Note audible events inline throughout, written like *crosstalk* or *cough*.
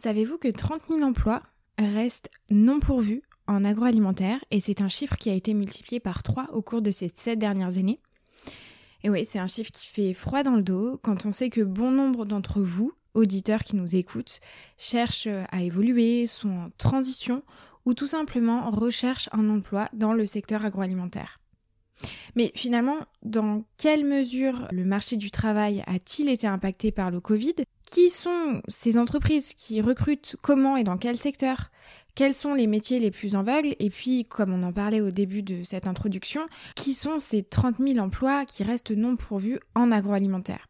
Savez-vous que 30 000 emplois restent non pourvus en agroalimentaire? Et c'est un chiffre qui a été multiplié par 3 au cours de ces 7 dernières années Et oui, c'est un chiffre qui fait froid dans le dos quand on sait que bon nombre d'entre vous, auditeurs qui nous écoutent, cherchent à évoluer, sont en transition ou tout simplement recherchent un emploi dans le secteur agroalimentaire. Mais finalement, dans quelle mesure le marché du travail a-t-il été impacté par le Covid? Qui sont ces entreprises qui recrutent? Comment et dans quel secteur? Quels sont les métiers les plus en vogue? Et puis, comme on en parlait au début de cette introduction, qui sont ces 30 000 emplois qui restent non pourvus en agroalimentaire?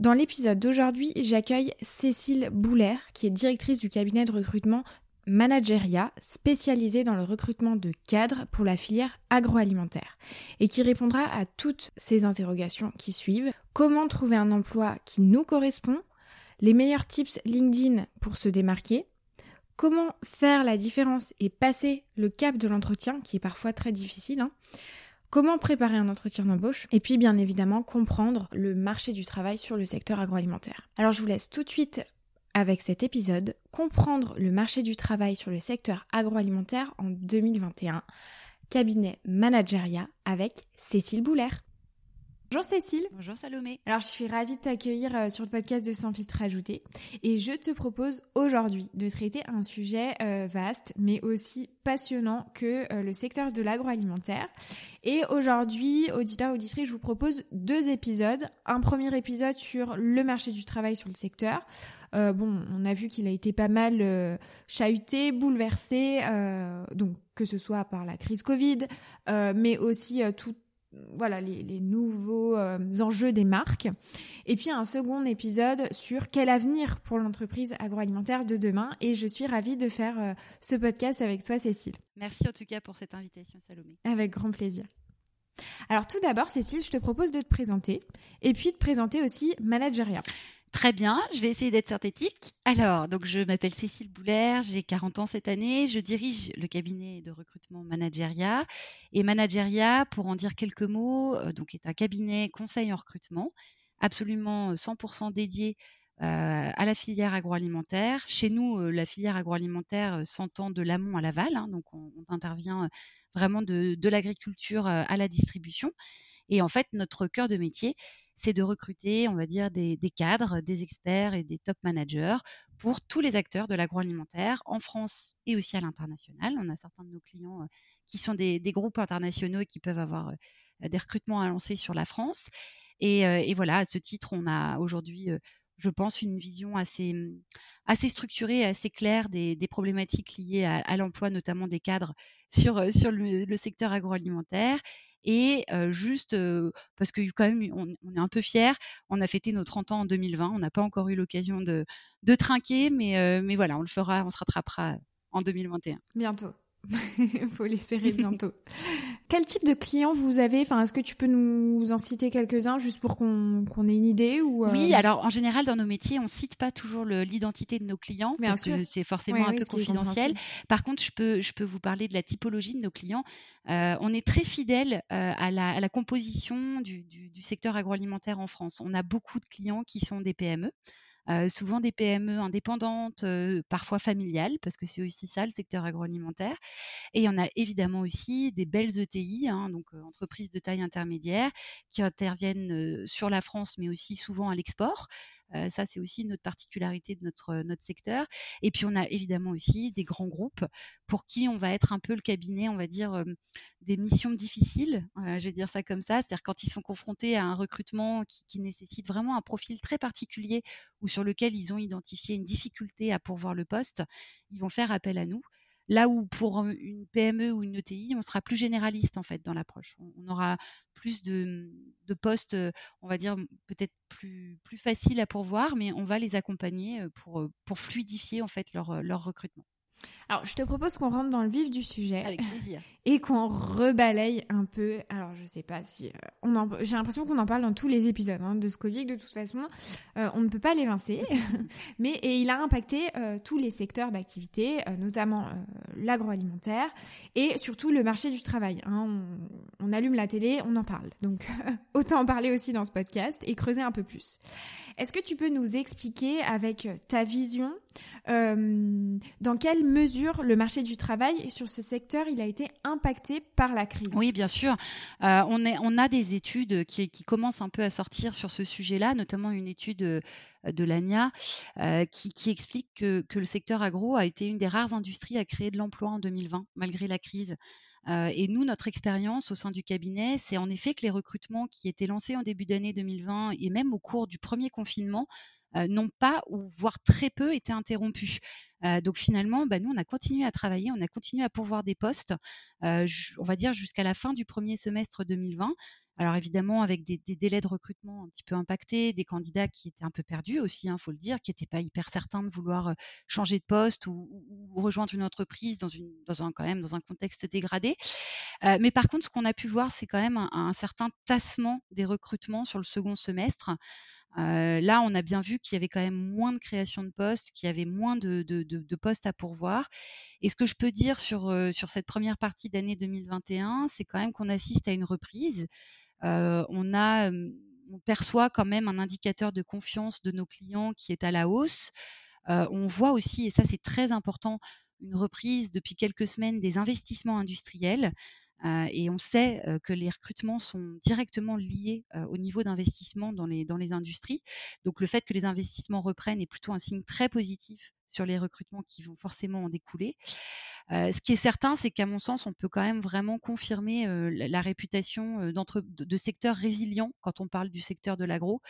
Dans l'épisode d'aujourd'hui, j'accueille Cécile Bouler, qui est directrice du cabinet de recrutement Manageria, spécialisée dans le recrutement de cadres pour la filière agroalimentaire, et qui répondra à toutes ces interrogations qui suivent. Comment trouver un emploi qui nous correspond? Les meilleurs tips LinkedIn pour se démarquer, comment faire la différence et passer le cap de l'entretien, qui est parfois très difficile, hein. comment préparer un entretien d'embauche, et puis bien évidemment comprendre le marché du travail sur le secteur agroalimentaire. Alors je vous laisse tout de suite avec cet épisode comprendre le marché du travail sur le secteur agroalimentaire en 2021, cabinet Manageria avec Cécile Bouler. Bonjour Cécile. Bonjour Salomé. Alors je suis ravie de t'accueillir euh, sur le podcast de Sans filtre ajouté et je te propose aujourd'hui de traiter un sujet euh, vaste mais aussi passionnant que euh, le secteur de l'agroalimentaire. Et aujourd'hui, auditeurs, auditrices, je vous propose deux épisodes. Un premier épisode sur le marché du travail sur le secteur. bon, on a vu qu'il a été pas mal chahuté, bouleversé, donc que ce soit par la crise Covid, mais aussi tout voilà les, nouveaux euh, enjeux des marques. Et puis un second épisode sur quel avenir pour l'entreprise agroalimentaire de demain. Et je suis ravie de faire euh, ce podcast avec toi, Cécile. Merci en tout cas pour cette invitation, Salomé. Avec grand plaisir. Alors tout d'abord, Cécile, je te propose de te présenter et puis de présenter aussi Manageria. Très bien, je vais essayer d'être synthétique. Alors, donc je m'appelle Cécile Bouler, j'ai 40 ans cette année, je dirige le cabinet de recrutement Manageria. Et Manageria, pour en dire quelques mots, euh, donc est un cabinet conseil en recrutement, absolument 100% dédié euh, à la filière agroalimentaire. Chez nous, euh, la filière agroalimentaire s'entend de l'amont à l'aval, hein, donc on, intervient vraiment de l'agriculture à la distribution. Et en fait, notre cœur de métier, c'est de recruter, on va dire, des, cadres, des experts et des top managers pour tous les acteurs de l'agroalimentaire en France et aussi à l'international. On a certains de nos clients euh, qui sont des, groupes internationaux et qui peuvent avoir euh, des recrutements à lancer sur la France. Et, euh, voilà, à ce titre, on a aujourd'hui je pense, une vision assez, assez structurée, assez claire des, problématiques liées à, l'emploi, notamment des cadres sur le, secteur agroalimentaire. Et juste parce que quand même, on, est un peu fiers, on a fêté nos 30 ans en 2020, on n'a pas encore eu l'occasion de, trinquer, mais, mais voilà, on le fera, on se rattrapera en 2021. Bientôt. Il *laughs* faut l'espérer bientôt. Quel type de clients vous avez? Enfin, est-ce que tu peux nous en citer quelques-uns juste pour qu'on ait une idée ou euh? Oui, alors en général dans nos métiers, on cite pas toujours l'identité de nos clients parce que c'est forcément un peu confidentiel. Par contre, je peux je peux vous parler de la typologie de nos clients. Euh, on est très fidèle euh, à, la, à, la, composition du, du, du secteur agroalimentaire en France. On a beaucoup de clients qui sont des PME. Souvent des PME indépendantes, parfois familiales, parce que c'est aussi ça le secteur agroalimentaire. Et il y en a évidemment aussi des belles ETI, hein, donc entreprises de taille intermédiaire, qui interviennent sur la France, mais aussi souvent à l'export. Ça, c'est aussi notre particularité de notre, notre secteur. Et puis, on a évidemment aussi des grands groupes pour qui on va être un peu le cabinet, on va dire, des missions difficiles, je vais dire ça comme ça, c'est-à-dire quand ils sont confrontés à un recrutement qui, nécessite vraiment un profil très particulier ou sur lequel ils ont identifié une difficulté à pourvoir le poste, ils vont faire appel à nous. Là où pour une PME ou une ETI, on sera plus généraliste en fait dans l'approche. On aura plus de, postes, on va dire peut-être plus, plus faciles à pourvoir, mais on va les accompagner pour, pour fluidifier en fait leur, leur recrutement. Alors, je te propose qu'on rentre dans le vif du sujet. Avec plaisir. *laughs* Et qu'on rebalaye un peu. Alors, je sais pas si. Euh, on en... J'ai l'impression qu'on en parle dans tous les épisodes hein, de ce Covid. De toute façon, euh, on ne peut pas l'évincer. *laughs* Mais et il a impacté euh, tous les secteurs d'activité, notamment l'agroalimentaire et surtout le marché du travail. Hein. On, on, allume la télé, on en parle. Donc, *laughs* autant en parler aussi dans ce podcast et creuser un peu plus. Est-ce que tu peux nous expliquer avec ta vision dans quelle mesure le marché du travail sur ce secteur il a été par la crise Oui, bien sûr. Euh, on, a des études qui, commencent un peu à sortir sur ce sujet-là, notamment une étude de, de l'ANIA euh, qui, explique que, le secteur agro a été une des rares industries à créer de l'emploi en 2020, malgré la crise. Euh, et nous, notre expérience au sein du cabinet, c'est en effet que les recrutements qui étaient lancés en début d'année 2020 et même au cours du premier confinement euh, n'ont pas ou voire très peu été interrompus. Euh, donc finalement, bah, nous, on a continué à travailler, on a continué à pourvoir des postes, euh, on va dire jusqu'à la fin du premier semestre 2020. Alors évidemment, avec des, délais de recrutement un petit peu impactés, des candidats qui étaient un peu perdus aussi, il hein, faut le dire, qui n'étaient pas hyper certains de vouloir changer de poste ou, rejoindre une entreprise dans, une, un, quand même dans un contexte dégradé. mais par contre, ce qu'on a pu voir, c'est quand même un, certain tassement des recrutements sur le second semestre. Euh, là, on a bien vu qu'il y avait quand même moins de création de postes, qu'il y avait moins de, postes à pourvoir. Et ce que je peux dire sur, euh, sur cette première partie d'année 2021, c'est quand même qu'on assiste à une reprise. On a on perçoit quand même un indicateur de confiance de nos clients qui est à la hausse. On voit aussi, et ça c'est très important, une reprise depuis quelques semaines des investissements industriels. Euh, et on sait euh, que les recrutements sont directement liés euh, au niveau d'investissement dans les, dans les industries. Donc le fait que les investissements reprennent est plutôt un signe très positif sur les recrutements qui vont forcément en découler. ce qui est certain, c'est qu'à mon sens, on peut quand même vraiment confirmer la, réputation de, secteurs résilients quand on parle du secteur de l'agro.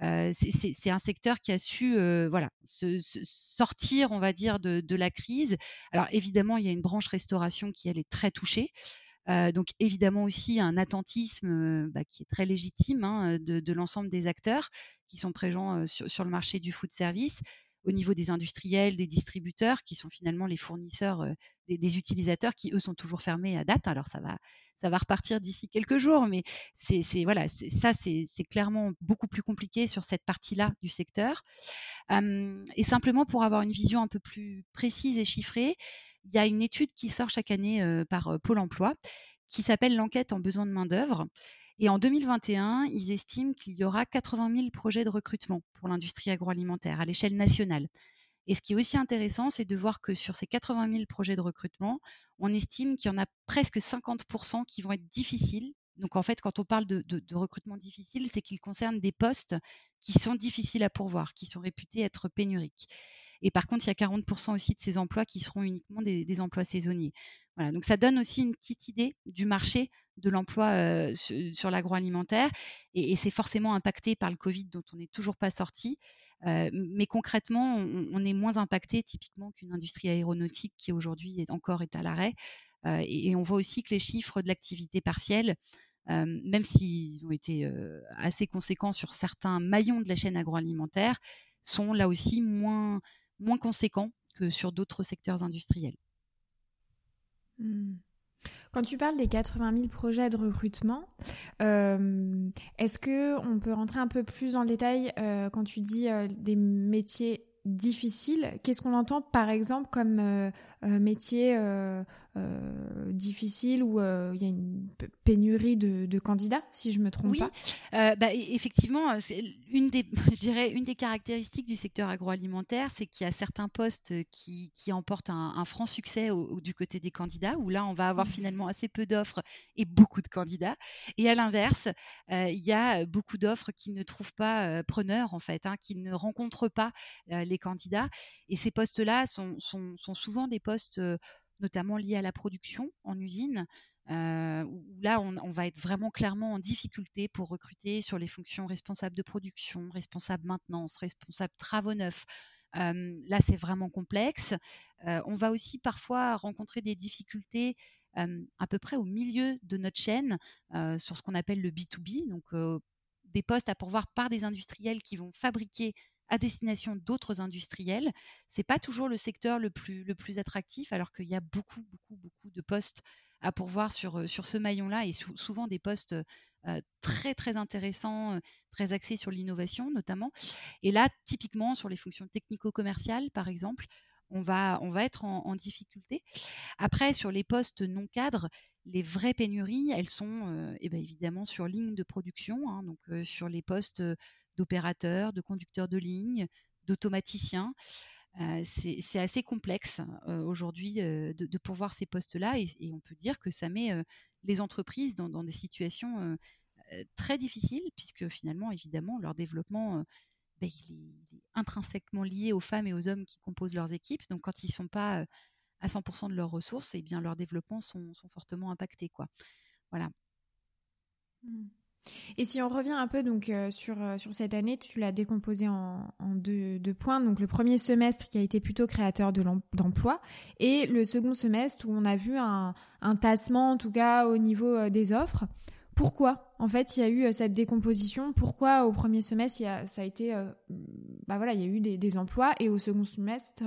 c'est un secteur qui a su voilà se, sortir, on va dire, de, de, la crise. Alors évidemment, il y a une branche restauration qui elle est très touchée. Euh, donc évidemment aussi un attentisme euh, bah, qui est très légitime hein, de, l'ensemble des acteurs qui sont présents euh, sur, sur, le marché du food service au niveau des industriels, des distributeurs, qui sont finalement les fournisseurs des, des, utilisateurs, qui eux sont toujours fermés à date. Alors ça va, ça va repartir d'ici quelques jours, mais c'est, ça c'est, clairement beaucoup plus compliqué sur cette partie-là du secteur. et simplement pour avoir une vision un peu plus précise et chiffrée, il y a une étude qui sort chaque année euh, par euh, Pôle Emploi qui s'appelle l'enquête en besoin de main-d'œuvre. Et en 2021, ils estiment qu'il y aura 80 000 projets de recrutement pour l'industrie agroalimentaire à l'échelle nationale. Et ce qui est aussi intéressant, c'est de voir que sur ces 80 000 projets de recrutement, on estime qu'il y en a presque 50% qui vont être difficiles. Donc en fait, quand on parle de, de recrutement difficile, c'est qu'ils concernent des postes qui sont difficiles à pourvoir, qui sont réputés être pénuriques. Et par contre, il y a 40% aussi de ces emplois qui seront uniquement des, emplois saisonniers. Voilà, donc ça donne aussi une petite idée du marché de l'emploi euh, sur, l'agroalimentaire. Et, c'est forcément impacté par le Covid dont on n'est toujours pas sorti. Euh, mais concrètement, on, est moins impacté typiquement qu'une industrie aéronautique qui aujourd'hui est encore est à l'arrêt. Euh, et, on voit aussi que les chiffres de l'activité partielle, même s'ils ont été assez conséquents sur certains maillons de la chaîne agroalimentaire, sont là aussi moins, moins conséquent que sur d'autres secteurs industriels. Hmm. Quand tu parles des 80 000 projets de recrutement, euh, est-ce que on peut rentrer un peu plus en détail euh, quand tu dis euh, des métiers difficiles Qu'est-ce qu'on entend par exemple comme métier euh, difficile où euh, il y a une pénurie de, candidats, si je me trompe oui, pas. Euh, bah, e, effectivement, c'est une des, *laughs* je dirais, une des caractéristiques du secteur agroalimentaire, c'est qu'il y a certains postes qui, qui emportent un, franc succès du côté des candidats, où là, on va avoir mmh. finalement assez peu d'offres et beaucoup de candidats. Et à l'inverse, il y a beaucoup d'offres qui ne trouvent pas preneurs, en fait, hein, qui ne rencontrent pas les candidats. Et ces postes-là sont, sont, sont, souvent des postes notamment liées à la production en usine. Euh, où là, on, va être vraiment clairement en difficulté pour recruter sur les fonctions responsables de production, responsables maintenance, responsables travaux neufs. Euh, là, c'est vraiment complexe. Euh, on va aussi parfois rencontrer des difficultés à peu près au milieu de notre chaîne sur ce qu'on appelle le B2B, donc des postes à pourvoir par des industriels qui vont fabriquer à destination d'autres industriels. C'est pas toujours le secteur le plus, le plus attractif, alors qu'il y a beaucoup, beaucoup, beaucoup de postes à pourvoir sur, euh, sur ce maillon-là et souvent des postes euh, très, très intéressants, euh, très axés sur l'innovation notamment. Et là, typiquement, sur les fonctions technico-commerciales, par exemple, on va, on va être en, difficulté. Après, sur les postes non cadres, les vraies pénuries, elles sont eh ben, évidemment sur ligne de production, hein, donc sur les postes d'opérateurs, de conducteurs de ligne, d'automaticiens. Euh, c'est assez complexe euh, aujourd'hui euh, de, pourvoir ces postes-là et, on peut dire que ça met les entreprises dans, des situations très difficiles puisque finalement, évidemment, leur développement ben, est, intrinsèquement lié aux femmes et aux hommes qui composent leurs équipes. Donc quand ils ne sont pas à 100% de leurs ressources, eh bien leurs développements sont, fortement impactés. Voilà. Mmh. Et si on revient un peu donc euh, sur, euh, sur cette année, tu l'as décomposé en, deux, points. Donc le premier semestre qui a été plutôt créateur d'emplois et le second semestre où on a vu un, un tassement en tout cas au niveau euh, des offres. Pourquoi? En fait il y a eu cette décomposition Pourquoi au premier semestre ça a été bah voilà il y a eu des, des emplois et au second semestre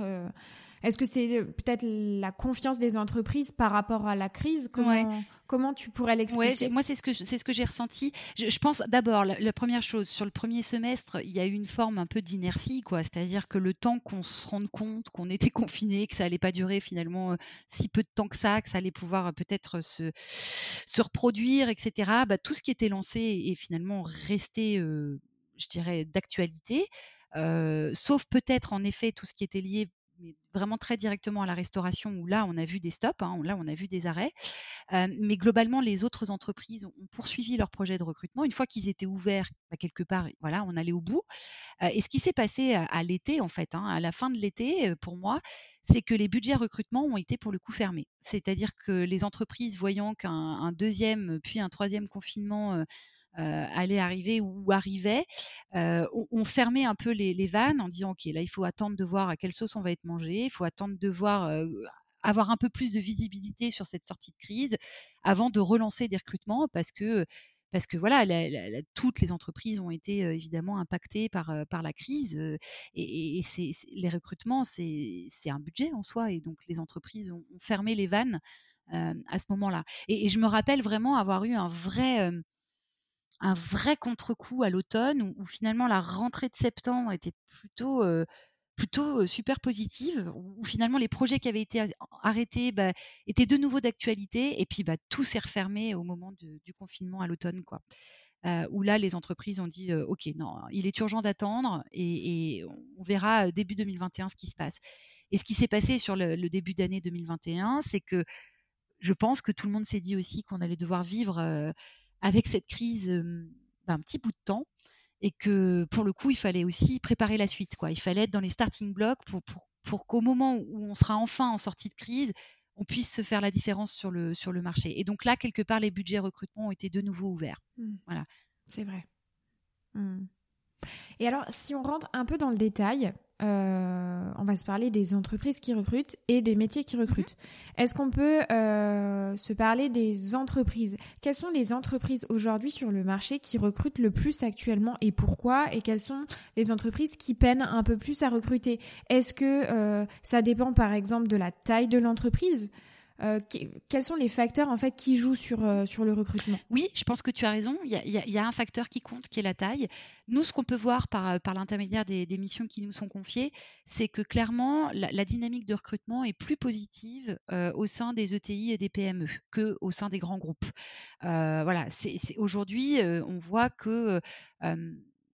est-ce que c'est peut-être la confiance des entreprises par rapport à la crise? Comment, comment tu pourrais l'expliquer? ouais, Moi, c'est ce que c'est ce que j'ai ressenti. Je, pense d'abord la, première chose sur le premier semestre, il y a eu une forme un peu d'inertie, quoi. C'est-à-dire que le temps qu'on se rende compte qu'on était *laughs* confiné, que ça allait pas durer finalement euh, si peu de temps que ça, que ça allait pouvoir euh, peut-être se se reproduire, etc. Bah, tout ce qui était lancé est finalement resté, euh, je dirais, d'actualité. sauf peut-être en effet tout ce qui était lié vraiment très directement à la restauration où là on a vu des stops, hein, là on a vu des arrêts. Mais globalement, les autres entreprises ont poursuivi leur projet de recrutement une fois qu'ils étaient ouverts bah, quelque part. Voilà, on allait au bout. Et ce qui s'est passé à, l'été en fait, hein, à la fin de l'été, pour moi, c'est que les budgets recrutement ont été pour le coup fermés. C'est-à-dire que les entreprises voyant qu'un deuxième puis un troisième confinement allait arriver ou arrivait, euh, on, fermait un peu les, vannes en disant ok là il faut attendre de voir à quelle sauce on va être mangé, il faut attendre de voir euh, avoir un peu plus de visibilité sur cette sortie de crise avant de relancer des recrutements parce que parce que voilà, toutes les entreprises ont été évidemment impactées par, par la crise et, les recrutements, c'est un budget en soi et donc les entreprises ont, fermé les vannes à ce moment-là. Et, je me rappelle vraiment avoir eu un vrai un vrai contre-coup à l'automne où, finalement la rentrée de septembre était plutôt plutôt super positive où finalement les projets qui avaient été arrêtés bah, étaient de nouveau d'actualité et puis bah, tout s'est refermé au moment du confinement à l'automne quoi. Où là les entreprises ont dit ok non il est urgent d'attendre et, on verra début 2021 ce qui se passe et ce qui s'est passé sur le, le début d'année 2021 c'est que je pense que tout le monde s'est dit aussi qu'on allait devoir vivre avec cette crise d'un petit bout de temps et que pour le coup, il fallait aussi préparer la suite. Quoi. Il fallait être dans les starting blocks pour, pour, pour qu'au moment où on sera enfin en sortie de crise, on puisse se faire la différence sur le, sur le marché. Et donc là, quelque part, les budgets recrutement ont été de nouveau ouverts. Mmh. Voilà. C'est vrai. Mmh. Et alors, si on rentre un peu dans le détail, euh, on va se parler des entreprises qui recrutent et des métiers qui recrutent. Mhm. Est-ce qu'on peut euh, se parler des entreprises? Quelles sont les entreprises aujourd'hui sur le marché qui recrutent le plus actuellement et pourquoi? Et quelles sont les entreprises qui peinent un peu plus à recruter? Est-ce que euh, ça dépend par exemple de la taille de l'entreprise? Euh, quels sont les facteurs en fait qui jouent sur, euh, sur le recrutement? Oui, je pense que tu as raison. Il y a, un facteur qui compte, qui est la taille. Nous, ce qu'on peut voir par, par l'intermédiaire des, missions qui nous sont confiées, c'est que clairement, la, dynamique de recrutement est plus positive au sein des ETI et des PME que au sein des grands groupes. voilà, aujourd'hui, on voit que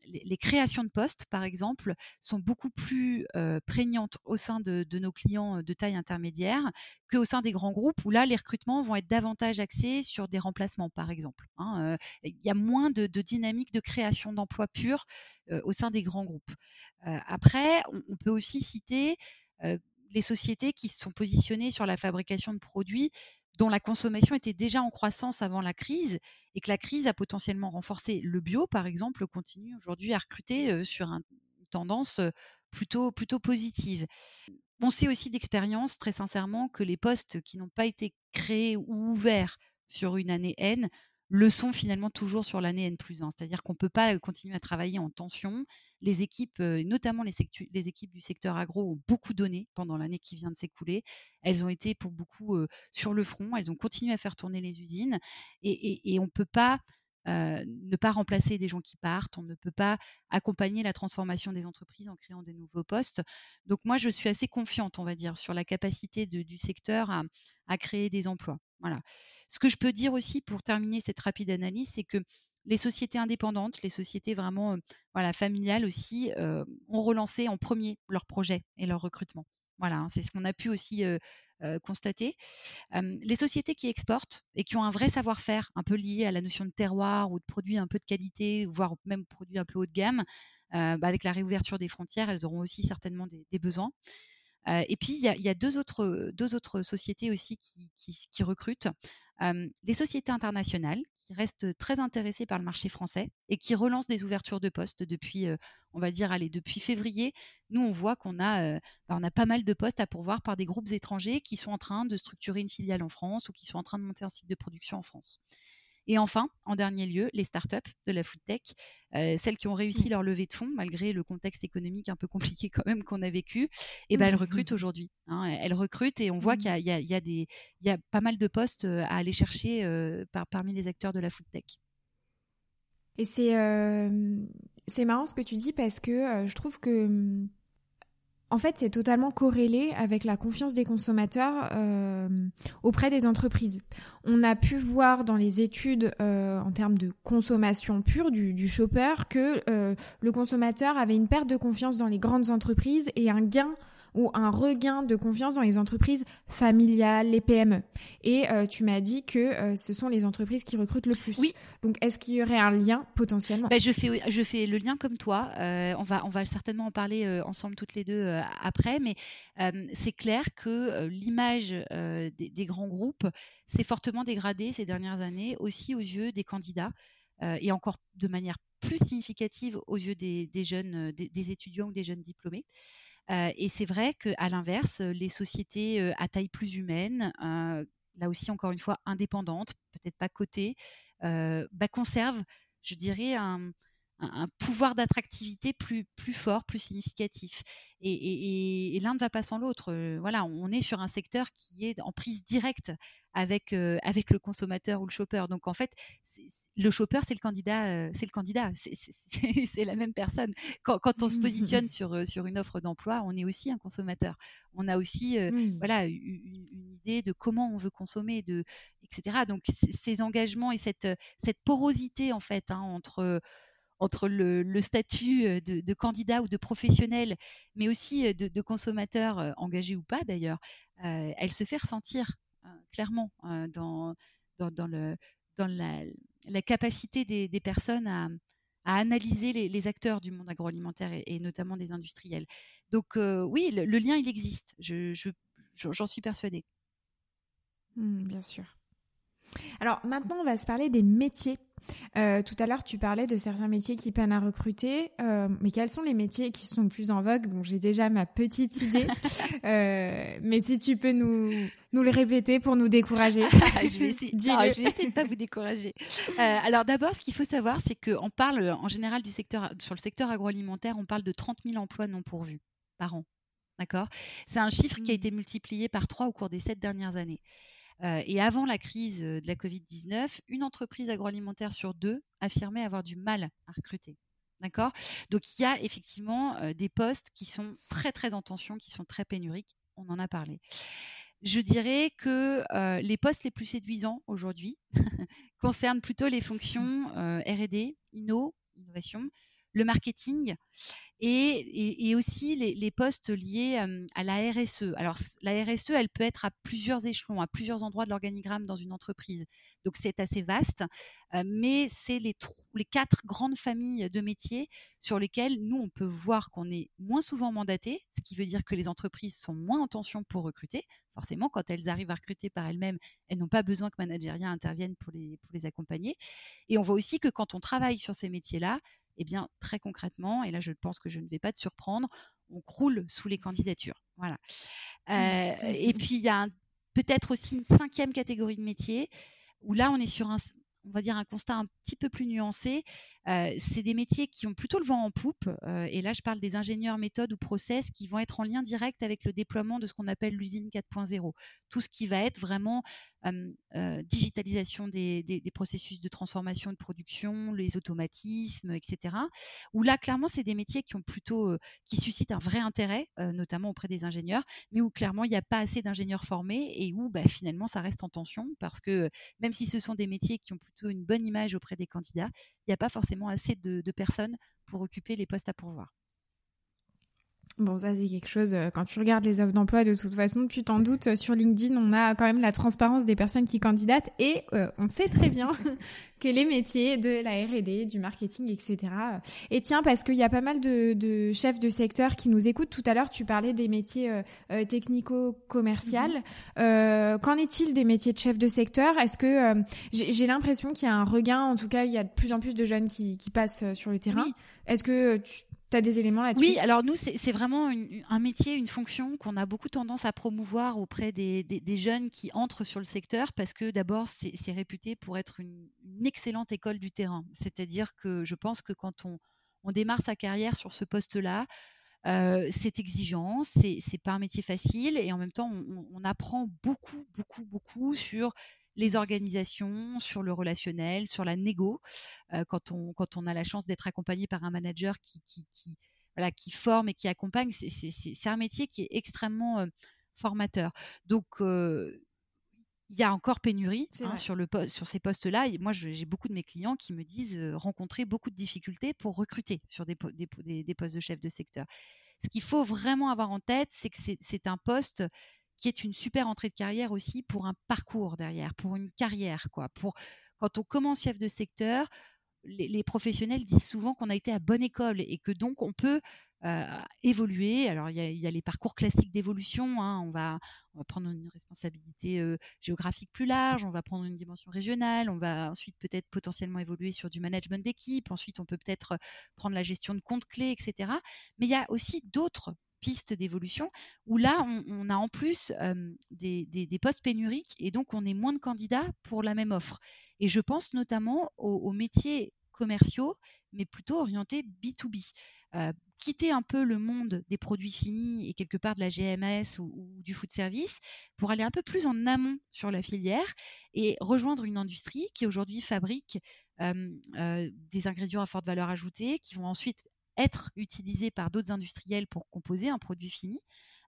les, créations de postes, par exemple, sont beaucoup plus prégnantes au sein de, nos clients de taille intermédiaire qu'au sein des grands groupes, où là, les recrutements vont être davantage axés sur des remplacements, par exemple. Hein, il y a moins de, dynamique de création d'emplois purs au sein des grands groupes. après, on, peut aussi citer les sociétés qui se sont positionnées sur la fabrication de produits dont la consommation était déjà en croissance avant la crise et que la crise a potentiellement renforcé. Le bio, par exemple, continue aujourd'hui à recruter sur une tendance plutôt, plutôt positive. On sait aussi d'expérience, très sincèrement, que les postes qui n'ont pas été créés ou ouverts sur une année N le sont finalement toujours sur l'année N plus 1. C'est-à-dire qu'on ne peut pas continuer à travailler en tension. Les équipes, euh, notamment les, équipes du secteur agro, ont beaucoup donné pendant l'année qui vient de s'écouler. Elles ont été pour beaucoup euh, sur le front. Elles ont continué à faire tourner les usines. Et, on ne peut pas euh, ne pas remplacer des gens qui partent, on ne peut pas accompagner la transformation des entreprises en créant de nouveaux postes. Donc moi, je suis assez confiante, on va dire, sur la capacité du secteur à créer des emplois. Voilà. Ce que je peux dire aussi pour terminer cette rapide analyse, c'est que les sociétés indépendantes, les sociétés vraiment voilà, familiales aussi, ont relancé en premier leurs projets et leur recrutement. Voilà, hein, c'est ce qu'on a pu aussi constater. les sociétés qui exportent et qui ont un vrai savoir-faire, un peu lié à la notion de terroir ou de produits un peu de qualité, voire même produits un peu haut de gamme, bah, avec la réouverture des frontières, elles auront aussi certainement des besoins et puis, il y a, deux, autres, sociétés aussi qui, recrutent. des sociétés internationales qui restent très intéressées par le marché français et qui relancent des ouvertures de postes depuis, on va dire, allez, depuis février. Nous, on voit qu'on a, bah, a pas mal de postes à pourvoir par des groupes étrangers qui sont en train de structurer une filiale en France ou qui sont en train de monter un cycle de production en France. Et enfin, en dernier lieu, les startups de la food tech, euh, celles qui ont réussi mmh. leur levée de fonds malgré le contexte économique un peu compliqué quand même qu'on a vécu, et eh ben elles recrutent aujourd'hui. Hein. elles recrutent et on voit mmh. qu'il y, y, y, a pas mal de postes euh, à aller chercher euh, par, parmi les acteurs de la food tech. Et c'est c'est marrant ce que tu dis parce que je trouve que en fait, c'est totalement corrélé avec la confiance des consommateurs euh, auprès des entreprises. On a pu voir dans les études euh, en termes de consommation pure du, shopper que euh, le consommateur avait une perte de confiance dans les grandes entreprises et un gain ou un regain de confiance dans les entreprises familiales, les PME. Et euh, tu m'as dit que euh, ce sont les entreprises qui recrutent le plus. Oui. Donc est-ce qu'il y aurait un lien potentiellement? Ben, je, fais, je fais le lien comme toi. Euh, on, va, on va certainement en parler ensemble toutes les deux après, mais c'est clair que l'image des, des, grands groupes s'est fortement dégradée ces dernières années, aussi aux yeux des candidats et encore de manière plus significative aux yeux des, des jeunes, des, des, étudiants ou des jeunes diplômés et c'est vrai qu'à l'inverse, les sociétés à taille plus humaine, là aussi encore une fois indépendantes, peut-être pas cotées, bah, conservent, je dirais, un, un pouvoir d'attractivité plus, plus fort, plus significatif. Et, l'un ne va pas sans l'autre. Euh, voilà, on est sur un secteur qui est en prise directe avec, euh, avec le consommateur ou le shopper. Donc en fait, le shopper, c'est le candidat, euh, c'est le candidat, c'est *laughs* la même personne. Quand, on se positionne sur, sur une offre d'emploi, on est aussi un consommateur. On a aussi voilà, une, idée de comment on veut consommer, de, etc. Donc ces engagements et cette, cette porosité en fait hein, entre entre le, statut euh, de, candidat ou de professionnel, mais aussi euh, de, consommateur euh, engagé ou pas d'ailleurs, elle se fait ressentir clairement dans, dans, le, dans la, capacité des, personnes à, analyser les, acteurs du monde agroalimentaire et, notamment des industriels. Donc oui, le, lien, il existe. J'en suis persuadée. Mmh, bien sûr. Alors maintenant, on va se parler des métiers euh, tout à l'heure, tu parlais de certains métiers qui peinent à recruter, euh, mais quels sont les métiers qui sont le plus en vogue? Bon, j'ai déjà ma petite idée, *laughs* euh, mais si tu peux nous nous le répéter pour nous décourager. *laughs* je, vais essayer, *laughs* je vais essayer de pas vous décourager. alors d'abord, ce qu'il faut savoir, c'est qu'on parle en général du secteur sur le secteur agroalimentaire, on parle de 30 000 emplois non pourvus par an. D'accord? C'est un chiffre qui a Mmh. été multiplié par trois au cours des sept dernières années. Euh, et avant la crise euh, de la Covid-19, une entreprise agroalimentaire sur deux affirmait avoir du mal à recruter. D'accord? Donc il y a effectivement euh, des postes qui sont très très en tension, qui sont très pénuriques. On en a parlé. Je dirais que les postes les plus séduisants aujourd'hui *laughs* concernent plutôt les fonctions R&D, inno, innovation, le marketing et, et, aussi les, les, postes liés euh, à la RSE. Alors la RSE, elle peut être à plusieurs échelons, à plusieurs endroits de l'organigramme dans une entreprise. Donc c'est assez vaste, euh, mais c'est les, les quatre grandes familles de métiers sur lesquelles nous, on peut voir qu'on est moins souvent mandaté, ce qui veut dire que les entreprises sont moins en tension pour recruter. Forcément, quand elles arrivent à recruter par elles-mêmes, elles n'ont pas besoin que Manageria intervienne pour les, pour les accompagner. Et on voit aussi que quand on travaille sur ces métiers-là, eh bien, très concrètement, et là, je pense que je ne vais pas te surprendre, on croule sous les candidatures. Voilà. Euh, et puis, il y a peut-être aussi une cinquième catégorie de métiers où là, on est sur un, on va dire un constat un petit peu plus nuancé. Euh, c'est des métiers qui ont plutôt le vent en poupe. Euh, et là, je parle des ingénieurs méthodes ou process qui vont être en lien direct avec le déploiement de ce qu'on appelle l'usine 4.0. Tout ce qui va être vraiment euh, digitalisation des, des, processus de transformation de production, les automatismes, etc. Où là, clairement, c'est des métiers qui ont plutôt, qui suscitent un vrai intérêt, notamment auprès des ingénieurs, mais où clairement il n'y a pas assez d'ingénieurs formés et où bah, finalement ça reste en tension parce que même si ce sont des métiers qui ont plutôt une bonne image auprès des candidats, il n'y a pas forcément assez de, personnes pour occuper les postes à pourvoir. Bon, ça c'est quelque chose, quand tu regardes les offres d'emploi, de toute façon, tu t'en doutes, sur LinkedIn, on a quand même la transparence des personnes qui candidatent et euh, on sait très bien *laughs* que les métiers de la R&D, du marketing, etc. Et tiens, parce qu'il y a pas mal de, de, chefs de secteur qui nous écoutent. Tout à l'heure, tu parlais des métiers euh, technico-commercial. Mm -hmm. euh, Qu'en est-il des métiers de chef de secteur? Est-ce que j'ai l'impression qu'il y a un regain En tout cas, il y a de plus en plus de jeunes qui, qui passent sur le terrain? Oui. Est-ce que tu tu as des éléments là-dessus? Oui, alors nous, c'est vraiment un métier, une fonction qu'on a beaucoup tendance à promouvoir auprès des, jeunes qui entrent sur le secteur parce que d'abord, c'est réputé pour être une, excellente école du terrain. C'est-à-dire que je pense que quand on, démarre sa carrière sur ce poste-là, euh, c'est exigeant, c'est pas un métier facile et en même temps, on apprend beaucoup, beaucoup, beaucoup sur les organisations, sur le relationnel, sur la négo, euh, quand, on, quand on a la chance d'être accompagné par un manager qui, qui, qui, voilà, qui forme et qui accompagne, c'est un métier qui est extrêmement euh, formateur. Donc, euh, il y a encore pénurie hein, sur, le, sur ces postes-là. Moi, j'ai beaucoup de mes clients qui me disent rencontrer beaucoup de difficultés pour recruter sur des, des, des, des postes de chef de secteur. Ce qu'il faut vraiment avoir en tête, c'est que c'est un poste qui est une super entrée de carrière aussi pour un parcours derrière, pour une carrière. Quoi. Pour, quand on commence chef de secteur, les, professionnels disent souvent qu'on a été à bonne école et que donc on peut euh, évoluer. Alors il y, a, y, a, les parcours classiques d'évolution. Hein. On, va, prendre une responsabilité euh, géographique plus large, on va prendre une dimension régionale, on va ensuite peut-être potentiellement évoluer sur du management d'équipe. Ensuite, on peut peut-être prendre la gestion de comptes clés, etc. Mais il y a aussi d'autres pistes d'évolution où là, on, a en plus des, des, des, postes pénuriques et donc on est moins de candidats pour la même offre. Et je pense notamment aux, métiers commerciaux, mais plutôt orientés B2B. Euh, quitter un peu le monde des produits finis et quelque part de la GMS ou, du food service pour aller un peu plus en amont sur la filière et rejoindre une industrie qui aujourd'hui fabrique euh, des ingrédients à forte valeur ajoutée qui vont ensuite être utilisés par d'autres industriels pour composer un produit fini.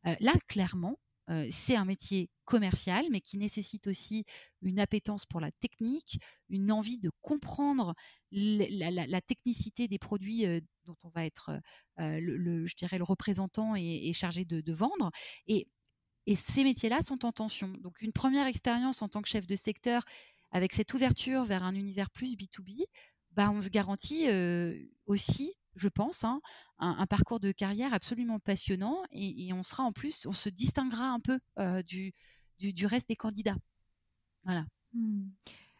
Euh, là, clairement, euh, c'est un métier commercial, mais qui nécessite aussi une appétence pour la technique, une envie de comprendre la, technicité des produits euh, dont on va être, le, je dirais, le représentant et, chargé de, vendre. Et, et ces métiers-là sont en tension. Donc, une première expérience en tant que chef de secteur avec cette ouverture vers un univers plus B2B, bah, on se garantit aussi je pense, hein, un, parcours de carrière absolument passionnant et, on sera en plus, on se distinguera un peu euh, du, du, reste des candidats. Voilà. Hmm.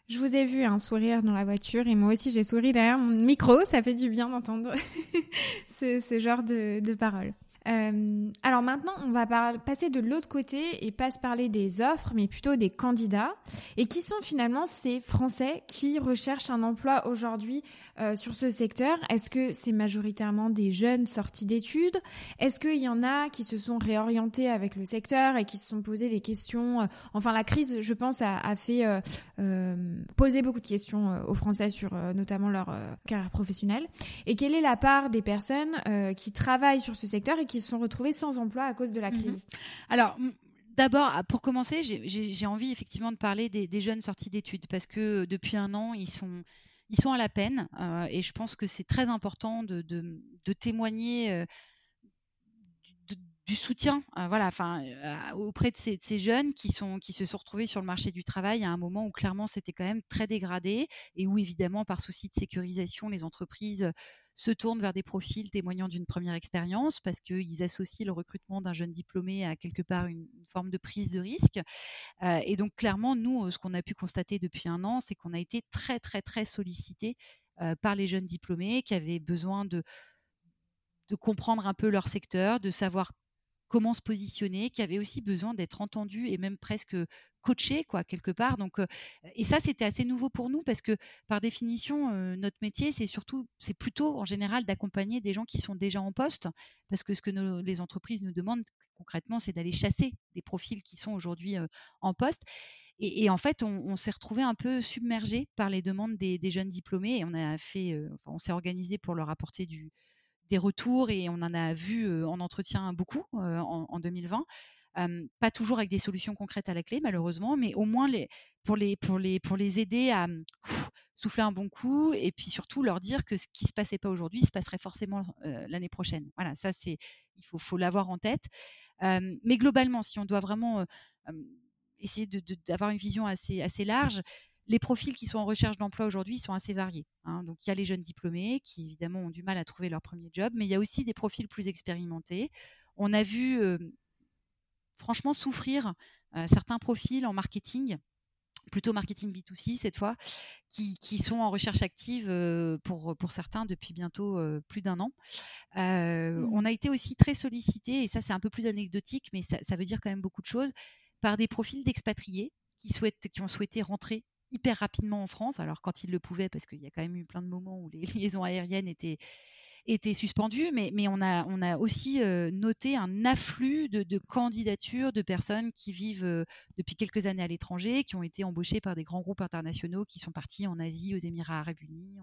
Je vous ai vu un hein, sourire dans la voiture et moi aussi j'ai souri derrière mon micro, ça fait du bien d'entendre *laughs* ce, ce, genre de, de paroles. Euh, alors maintenant, on va passer de l'autre côté et pas se parler des offres, mais plutôt des candidats. Et qui sont finalement ces Français qui recherchent un emploi aujourd'hui euh, sur ce secteur? Est-ce que c'est majoritairement des jeunes sortis d'études? Est-ce qu'il y en a qui se sont réorientés avec le secteur et qui se sont posé des questions euh, Enfin, la crise, je pense, a, a fait poser beaucoup de questions aux Français sur notamment leur carrière professionnelle. Et quelle est la part des personnes qui travaillent sur ce secteur et qui se sont retrouvés sans emploi à cause de la mhm. crise Alors, D'abord, ah, pour commencer, j'ai envie effectivement de parler des, jeunes sortis d'études parce que euh, depuis un an, ils sont, ils sont à la peine euh, et je pense que c'est très important de, de, témoigner euh, du soutien euh, voilà, euh, auprès de ces, jeunes qui, sont, qui se sont retrouvés sur le marché du travail à un moment où clairement c'était quand même très dégradé et où évidemment par souci de sécurisation les entreprises se tournent vers des profils témoignant d'une première expérience parce qu'ils associent le recrutement d'un jeune diplômé à quelque part une, forme de prise de risque. Euh, et donc clairement, nous, ce qu'on a pu constater depuis un an, c'est qu'on a été très très très sollicité par les jeunes diplômés qui avaient besoin de de comprendre un peu leur secteur, de savoir comment se positionner, qui avait aussi besoin d'être entendu et même presque coaché quoi quelque part. Donc et ça c'était assez nouveau pour nous parce que par définition notre métier c'est surtout c'est plutôt en général d'accompagner des gens qui sont déjà en poste parce que ce que les entreprises nous demandent concrètement c'est d'aller chasser des profils qui sont aujourd'hui en poste. Et, en fait, on, s'est retrouvé un peu submergé par les demandes des, jeunes diplômés et on a fait, enfin, on s'est organisé pour leur apporter du, des retours et on en a vu en entretien beaucoup en, 2020. pas toujours avec des solutions concrètes à la clé, malheureusement, mais au moins pour, les, pour, les, pour les aider à souffler un bon coup et puis surtout leur dire que ce qui ne se passait pas aujourd'hui se passerait forcément l'année prochaine. Voilà, ça, c'est il faut, faut l'avoir en tête. mais globalement, si on doit vraiment essayer d'avoir une vision assez, assez large, les profils qui sont en recherche d'emploi aujourd'hui sont assez variés. Hein. Donc il y a les jeunes diplômés qui évidemment ont du mal à trouver leur premier job, mais il y a aussi des profils plus expérimentés. On a vu euh, franchement souffrir euh, certains profils en marketing plutôt marketing B2C cette fois, qui, sont en recherche active euh, pour, pour certains depuis bientôt plus d'un an. Mmh. On a été aussi très sollicité, et ça c'est un peu plus anecdotique, mais ça, ça, veut dire quand même beaucoup de choses, par des profils d'expatriés qui, souhaitent, qui ont souhaité rentrer hyper rapidement en France. Alors quand il le pouvait, parce qu'il y a quand même eu plein de moments où les *laughs* liaisons aériennes étaient suspendues, mais, on, a, on a aussi euh, noté un afflux de, candidatures de personnes qui vivent euh, depuis quelques années à l'étranger, qui ont été embauchées par des grands groupes internationaux, qui sont partis en Asie, aux Émirats arabes unis,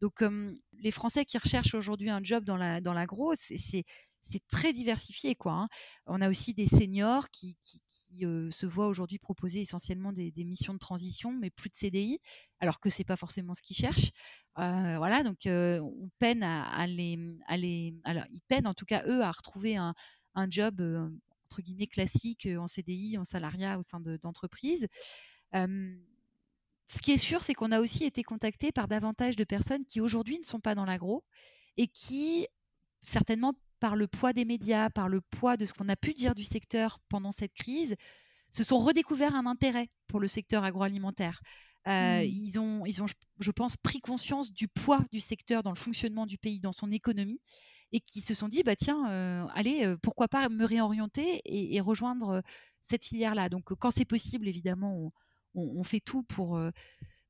donc, les Français qui recherchent aujourd'hui un job dans la dans l'agro, c'est très diversifié quoi. Hein. On a aussi des seniors qui, se voient aujourd'hui proposer essentiellement des, missions de transition, mais plus de CDI, alors que c'est pas forcément ce qu'ils cherchent. voilà, donc on peine à, les, à les, alors ils peinent en tout cas eux à retrouver un, job entre guillemets classique en CDI, en salariat au sein d'entreprises ce qui est sûr, c'est qu'on a aussi été contacté par davantage de personnes qui aujourd'hui ne sont pas dans l'agro et qui, certainement par le poids des médias, par le poids de ce qu'on a pu dire du secteur pendant cette crise, se sont redécouverts un intérêt pour le secteur agroalimentaire. Euh, mmh. ils, ont, ils ont, je pense, pris conscience du poids du secteur dans le fonctionnement du pays, dans son économie, et qui se sont dit, bah tiens, euh, allez, euh, pourquoi pas me réorienter et, et rejoindre cette filière-là. Donc, quand c'est possible, évidemment, on, on, fait tout euh,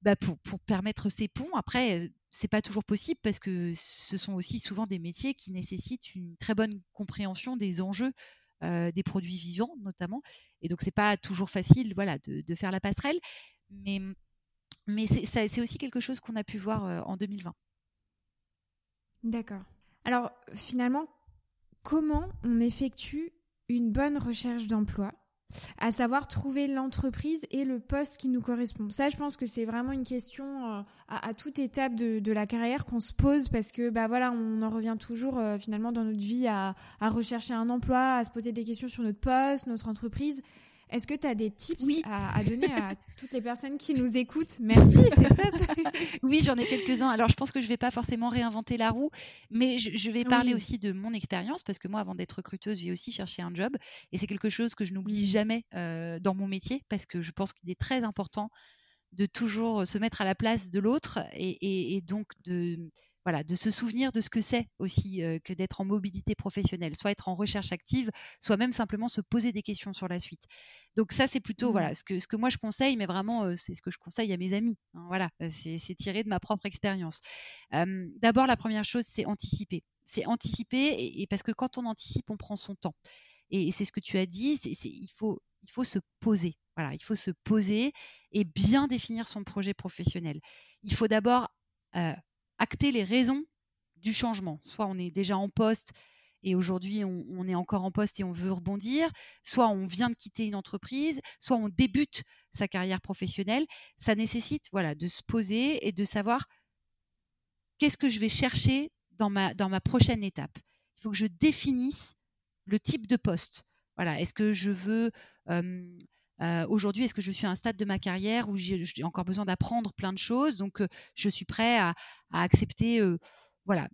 bah, pour, permettre ces ponts. Après, c'est pas toujours possible parce que ce sont aussi souvent des métiers qui nécessitent une très bonne compréhension des enjeux euh, des produits vivants notamment. Et donc c'est pas toujours facile, voilà, de, faire la passerelle. Mais, c'est aussi quelque chose qu'on a pu voir euh, en 2020. D'accord. Alors finalement, comment on effectue une bonne recherche d'emploi? À savoir trouver l'entreprise et le poste qui nous correspond. Ça, je pense que c'est vraiment une question euh, à, toute étape de, la carrière qu'on se pose parce que bah voilà, on en revient toujours euh, finalement dans notre vie à, à rechercher un emploi, à se poser des questions sur notre poste, notre entreprise. Est-ce que tu as des tips à, donner à *laughs* toutes les personnes qui nous écoutent? Merci, *laughs* c'est top. *laughs* oui, j'en ai quelques-uns. Alors, je pense que je ne vais pas forcément réinventer la roue, mais je, vais parler aussi de mon expérience parce que moi, avant d'être recruteuse, j'ai aussi cherché un job et c'est quelque chose que je n'oublie jamais euh, dans mon métier parce que je pense qu'il est très important de toujours se mettre à la place de l'autre et, donc de voilà, de se souvenir de ce que c'est aussi que d'être en mobilité professionnelle, soit être en recherche active, soit même simplement se poser des questions sur la suite. Donc ça, c'est plutôt voilà mmh. ce que ce que moi je conseille, mais vraiment c'est ce que je conseille à mes amis. Hein, voilà, c'est tiré de ma propre expérience. D'abord, la première chose, c'est anticiper. C'est anticiper, et, parce que quand on anticipe, on prend son temps. Et, c'est ce que tu as dit. Il faut il faut se poser. Voilà, il faut se poser et bien définir son projet professionnel. Il faut d'abord acter les raisons du changement. Soit on est déjà en poste et aujourd'hui on, est encore en poste et on veut rebondir, soit on vient de quitter une entreprise, soit on débute sa carrière professionnelle. Ça nécessite voilà de se poser et de savoir qu'est-ce que je vais chercher dans ma, prochaine étape. Il faut que je définisse le type de poste. Voilà, est-ce que je veux euh, aujourd'hui, est-ce que je suis à un stade de ma carrière où j'ai encore besoin d'apprendre plein de choses? Donc, euh, je suis prêt à, accepter euh, voilà,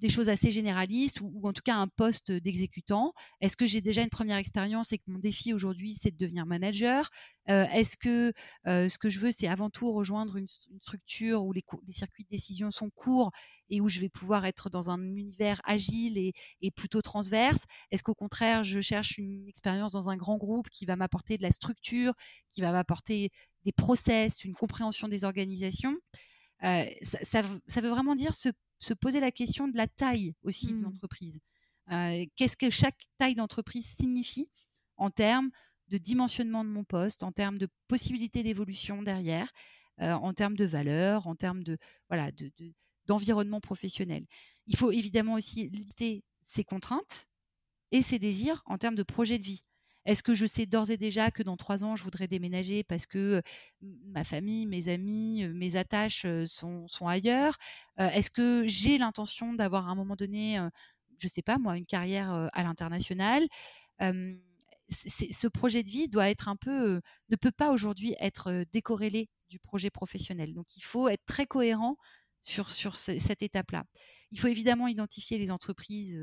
des choses assez généralistes ou, en tout cas un poste d'exécutant. Est-ce que j'ai déjà une première expérience et que mon défi aujourd'hui, c'est de devenir manager? Euh, Est-ce que euh, ce que je veux, c'est avant tout rejoindre une, structure où les, circuits de décision sont courts et où je vais pouvoir être dans un univers agile et, plutôt transverse? Est-ce qu'au contraire, je cherche une expérience dans un grand groupe qui va m'apporter de la structure, qui va m'apporter des process, une compréhension des organisations? Euh, ça, ça, veut vraiment dire se se poser la question de la taille aussi de mmh. l'entreprise. Euh, qu'est-ce que chaque taille d'entreprise signifie en termes de dimensionnement de mon poste, en termes de possibilités d'évolution derrière, euh, en termes de valeur, en termes de voilà d'environnement professionnel? Il faut évidemment aussi limiter ses contraintes et ses désirs en termes de projet de vie. Est-ce que je sais d'ores et déjà que dans trois ans, je voudrais déménager parce que ma famille, mes amis, mes attaches sont, ailleurs? Est-ce que j'ai l'intention d'avoir à un moment donné, je ne sais pas moi, une carrière à l'international? Ce projet de vie doit être un peu, ne peut pas aujourd'hui être décorrélé du projet professionnel. Donc il faut être très cohérent sur, sur cette étape-là. Il faut évidemment identifier les entreprises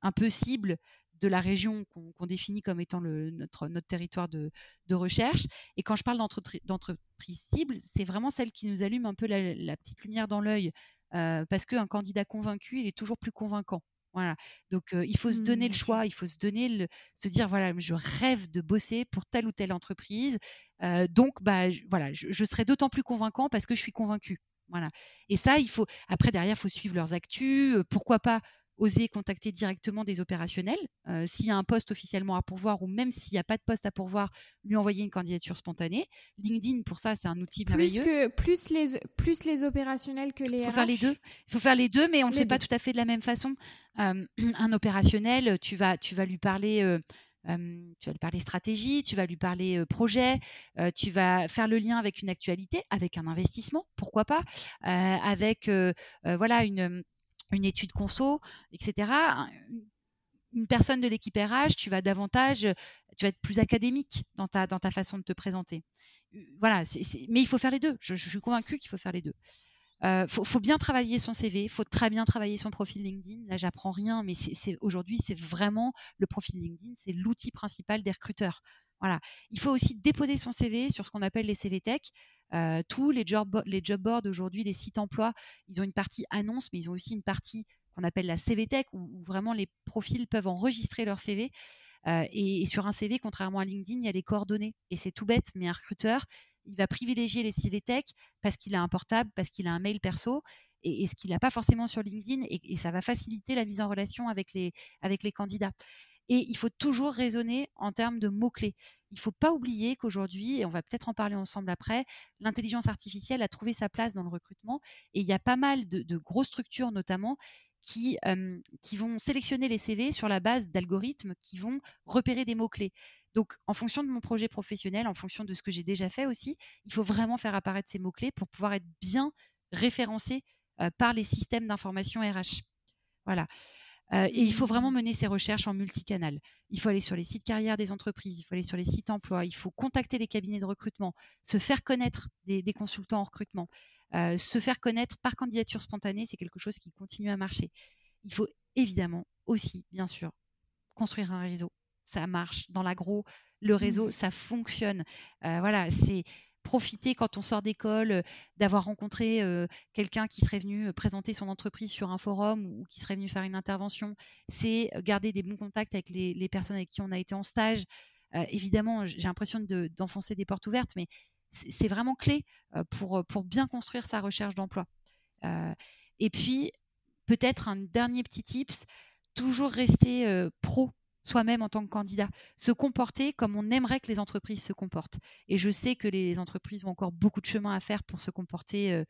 un peu cibles de la région qu'on définit comme étant notre, territoire de, recherche. Et quand je parle d'entreprise cible, c'est vraiment celle qui nous allume un peu la, petite lumière dans l'œil, euh, parce qu'un candidat convaincu, il est toujours plus convaincant. Voilà. Donc euh, il faut se donner le mmh, choix, il faut se donner le, se dire voilà, je rêve de bosser pour telle ou telle entreprise. Euh, donc bah voilà, je, je serai d'autant plus convaincant parce que je suis convaincu. Voilà. Et ça, il faut après derrière, il faut suivre leurs actus. pourquoi pas oser contacter directement des opérationnels. Euh, s'il y a un poste officiellement à pourvoir ou même s'il n'y a pas de poste à pourvoir, lui envoyer une candidature spontanée. LinkedIn, pour ça, c'est un outil merveilleux. Plus, que, plus, les, plus les opérationnels que les Il faut faire les deux. Il faut faire les deux, mais on ne fait pas tout à fait de la même façon. Euh, *clears throat* un opérationnel, tu vas, tu vas lui parler... Euh, tu vas lui parler stratégie, tu vas lui parler projet, tu vas faire le lien avec une actualité, avec un investissement, pourquoi pas, avec voilà une, une étude conso, etc. Une personne de l'équipe RH, tu vas davantage, tu vas être plus académique dans ta, dans ta façon de te présenter. Voilà, mais il faut faire les deux. Je, suis convaincue qu'il faut faire les deux. Il euh, faut, bien travailler son CV, faut très bien travailler son profil LinkedIn. Là, j'apprends rien, mais aujourd'hui, c'est vraiment le profil LinkedIn, c'est l'outil principal des recruteurs. Voilà. Il faut aussi déposer son CV sur ce qu'on appelle les CV Tech. Euh, tous les job, boards aujourd'hui, les sites emploi, ils ont une partie annonce, mais ils ont aussi une partie qu'on appelle la CV Tech, où, vraiment les profils peuvent enregistrer leur CV. Euh, et, sur un CV, contrairement à LinkedIn, il y a les coordonnées. Et c'est tout bête, mais un recruteur, il va privilégier les CV Tech parce qu'il a un portable, parce qu'il a un mail perso, et, ce qu'il n'a pas forcément sur LinkedIn, et, ça va faciliter la mise en relation avec les candidats. Et il faut toujours raisonner en termes de mots-clés. Il ne faut pas oublier qu'aujourd'hui, et on va peut-être en parler ensemble après, l'intelligence artificielle a trouvé sa place dans le recrutement. Et il y a pas mal de, grosses structures, notamment, qui, qui vont sélectionner les CV sur la base d'algorithmes qui vont repérer des mots-clés. Donc, en fonction de mon projet professionnel, en fonction de ce que j'ai déjà fait aussi, il faut vraiment faire apparaître ces mots-clés pour pouvoir être bien référencé par les systèmes d'information RH. Voilà. Euh, et il faut vraiment mener ces recherches en multicanal. Il faut aller sur les sites carrières des entreprises, il faut aller sur les sites emploi, il faut contacter les cabinets de recrutement, se faire connaître des, consultants en recrutement, euh, se faire connaître par candidature spontanée, c'est quelque chose qui continue à marcher. Il faut évidemment aussi, bien sûr, construire un réseau. Ça marche dans l'agro, le réseau, mmh. ça fonctionne. Euh, voilà, c'est profiter quand on sort d'école d'avoir rencontré quelqu'un qui serait venu présenter son entreprise sur un forum ou qui serait venu faire une intervention. C'est garder des bons contacts avec les, personnes avec qui on a été en stage. évidemment, j'ai l'impression d'enfoncer des portes ouvertes, mais c'est vraiment clé pour, pour bien construire sa recherche d'emploi. et puis, peut-être un dernier petit tips, toujours rester pro soi-même en tant que candidat, se comporter comme on aimerait que les entreprises se comportent. Et je sais que les entreprises ont encore beaucoup de chemin à faire pour se comporter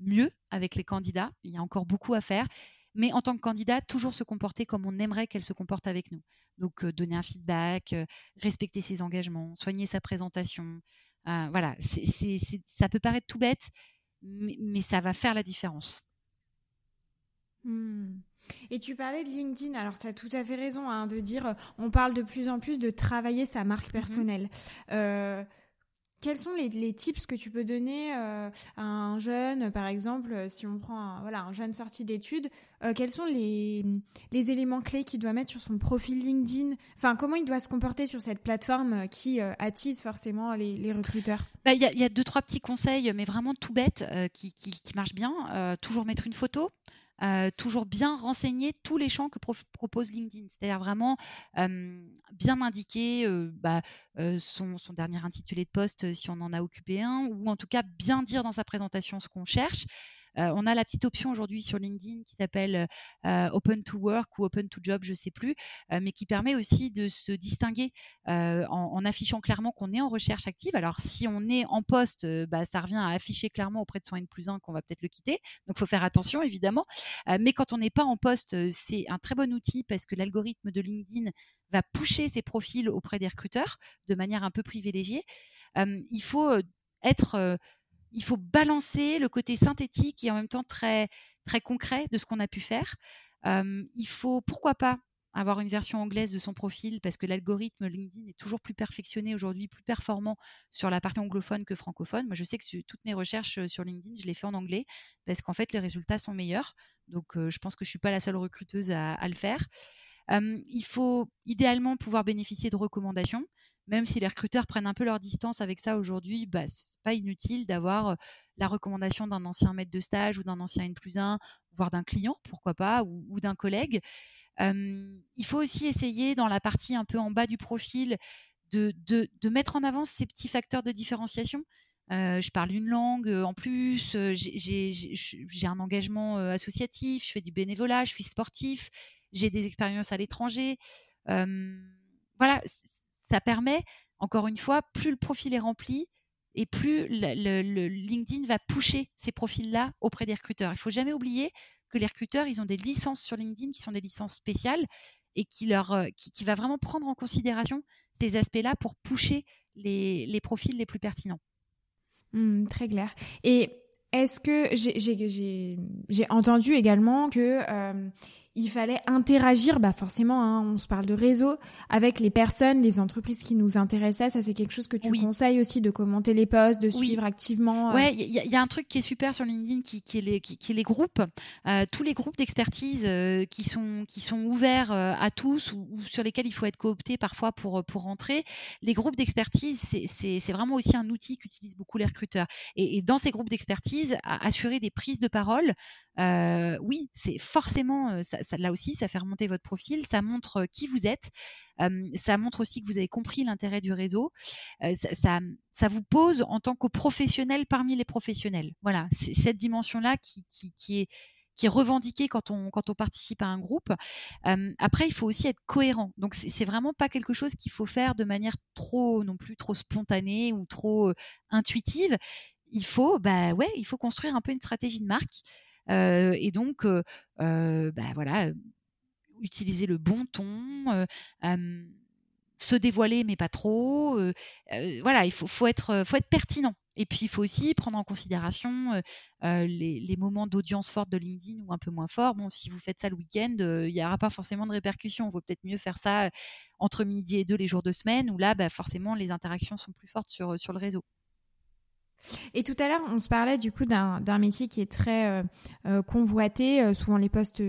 mieux avec les candidats. Il y a encore beaucoup à faire. Mais en tant que candidat, toujours se comporter comme on aimerait qu'elle se comporte avec nous. Donc, donner un feedback, respecter ses engagements, soigner sa présentation. voilà, ça peut paraître tout bête, mais, ça va faire la différence. Mmh. Et tu parlais de LinkedIn, alors tu as tout à fait raison hein, de dire, euh, on parle de plus en plus de travailler sa marque mmh personnelle. Euh, quels sont les, tips que tu peux donner euh, à un jeune, par exemple, si on prend un, voilà, un jeune sorti d'études, quels sont les, les, éléments clés qu'il doit mettre sur son profil LinkedIn? Enfin, comment il doit se comporter sur cette plateforme qui attise forcément les, recruteurs? Bah, Il y, y, a deux, trois petits conseils, mais vraiment tout bêtes, qui, qui, qui, marchent bien. toujours mettre une photo. Euh, toujours bien renseigner tous les champs que propose LinkedIn, c'est-à-dire vraiment bien indiquer euh, bah, euh, son, dernier intitulé de poste si on en a occupé un, ou en tout cas bien dire dans sa présentation ce qu'on cherche. Euh, on a la petite option aujourd'hui sur LinkedIn qui s'appelle euh, Open to Work ou Open to Job, je ne sais plus, euh, mais qui permet aussi de se distinguer en, affichant clairement qu'on est en recherche active. Alors, si on est en poste, bah, ça revient à afficher clairement auprès de son N plus 1 qu'on va peut-être le quitter. Donc, il faut faire attention, évidemment. mais quand on n'est pas en poste, c'est un très bon outil parce que l'algorithme de LinkedIn va pousser ses profils auprès des recruteurs de manière un peu privilégiée. il faut être il faut balancer le côté synthétique et en même temps très, concret de ce qu'on a pu faire. il faut, pourquoi pas, avoir une version anglaise de son profil parce que l'algorithme LinkedIn est toujours plus perfectionné aujourd'hui, plus performant sur la partie anglophone que francophone. Moi, je sais que toutes mes recherches sur LinkedIn, je les fais en anglais parce qu'en fait, les résultats sont meilleurs. Donc, je pense que je ne suis pas la seule recruteuse à le faire. il faut idéalement pouvoir bénéficier de recommandations même si les recruteurs prennent un peu leur distance avec ça aujourd'hui, bah, c'est pas inutile d'avoir la recommandation d'un ancien maître de stage ou d'un ancien N plus 1, voire d'un client, pourquoi pas, ou, d'un collègue. il faut aussi essayer dans la partie un peu en bas du profil de, de, mettre en avant ces petits facteurs de différenciation. je parle une langue en plus, j'ai un engagement associatif, je fais du bénévolat, je suis sportif, j'ai des expériences à l'étranger. voilà, ça permet, encore une fois, plus le profil est rempli et plus le, LinkedIn va pousser ces profils-là auprès des recruteurs. Il ne faut jamais oublier que les recruteurs, ils ont des licences sur LinkedIn qui sont des licences spéciales et qui, leur, euh, qui, va vraiment prendre en considération ces aspects-là pour pousser les, profils les plus pertinents. Mmh, très clair. Et est-ce que j'ai entendu également que euh, il fallait interagir, bah forcément, hein, on se parle de réseau, avec les personnes, les entreprises qui nous intéressaient. Ça, c'est quelque chose que tu conseilles aussi de commenter les posts, de suivre activement. Euh. Ouais, il y, a un truc qui est super sur LinkedIn, qui, qui est, les, qui, est les groupes, euh, tous les groupes d'expertise euh, qui sont qui sont ouverts à tous ou, sur lesquels il faut être coopté parfois pour pour rentrer. Les groupes d'expertise, c'est vraiment aussi un outil qu'utilisent beaucoup les recruteurs. Et, et dans ces groupes d'expertise, assurer des prises de parole, oui, c'est forcément ça, là aussi, ça fait remonter votre profil, ça montre qui vous êtes, ça montre aussi que vous avez compris l'intérêt du réseau, ça, ça, vous pose en tant que professionnel parmi les professionnels. Voilà, c'est cette dimension-là qui, est qui est revendiquée quand on, quand on participe à un groupe. après, il faut aussi être cohérent. Donc, c'est vraiment pas quelque chose qu'il faut faire de manière trop, non plus trop spontanée ou trop intuitive. Il faut, bah ouais, il faut construire un peu une stratégie de marque. Et donc, bah, voilà, utiliser le bon ton se dévoiler mais pas trop. voilà, il faut, être, faut être pertinent. Et puis il faut aussi prendre en considération les, moments d'audience forte de LinkedIn ou un peu moins fort. Bon, si vous faites ça le week-end, il n'y aura pas forcément de répercussions. Il vaut peut-être mieux faire ça entre midi et deux les jours de semaine, où là, bah, forcément, les interactions sont plus fortes sur le réseau. Et tout à l'heure, on se parlait du coup d'un métier qui est très euh, euh, convoité, euh, souvent les postes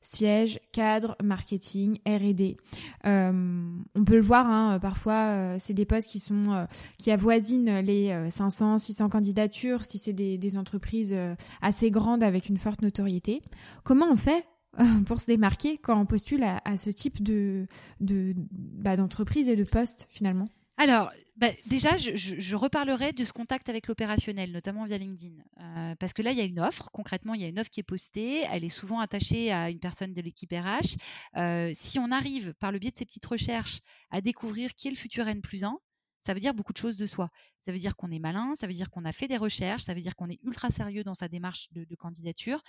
siège, cadre, marketing, R&D. on peut le voir, hein, parfois c'est des postes qui sont qui avoisinent les 500, 600 candidatures si c'est des, des, entreprises assez grandes avec une forte notoriété. Comment on fait pour se démarquer quand on postule à, ce type de bah, d'entreprise et de poste finalement? Alors, bah, déjà, je, reparlerai de ce contact avec l'opérationnel, notamment via LinkedIn. Euh, parce que là, il y a une offre. Concrètement, il y a une offre qui est postée. Elle est souvent attachée à une personne de l'équipe RH. Euh, si on arrive, par le biais de ces petites recherches, à découvrir qui est le futur N plus 1, ça veut dire beaucoup de choses de soi. Ça veut dire qu'on est malin, ça veut dire qu'on a fait des recherches, ça veut dire qu'on est ultra sérieux dans sa démarche de, de candidature.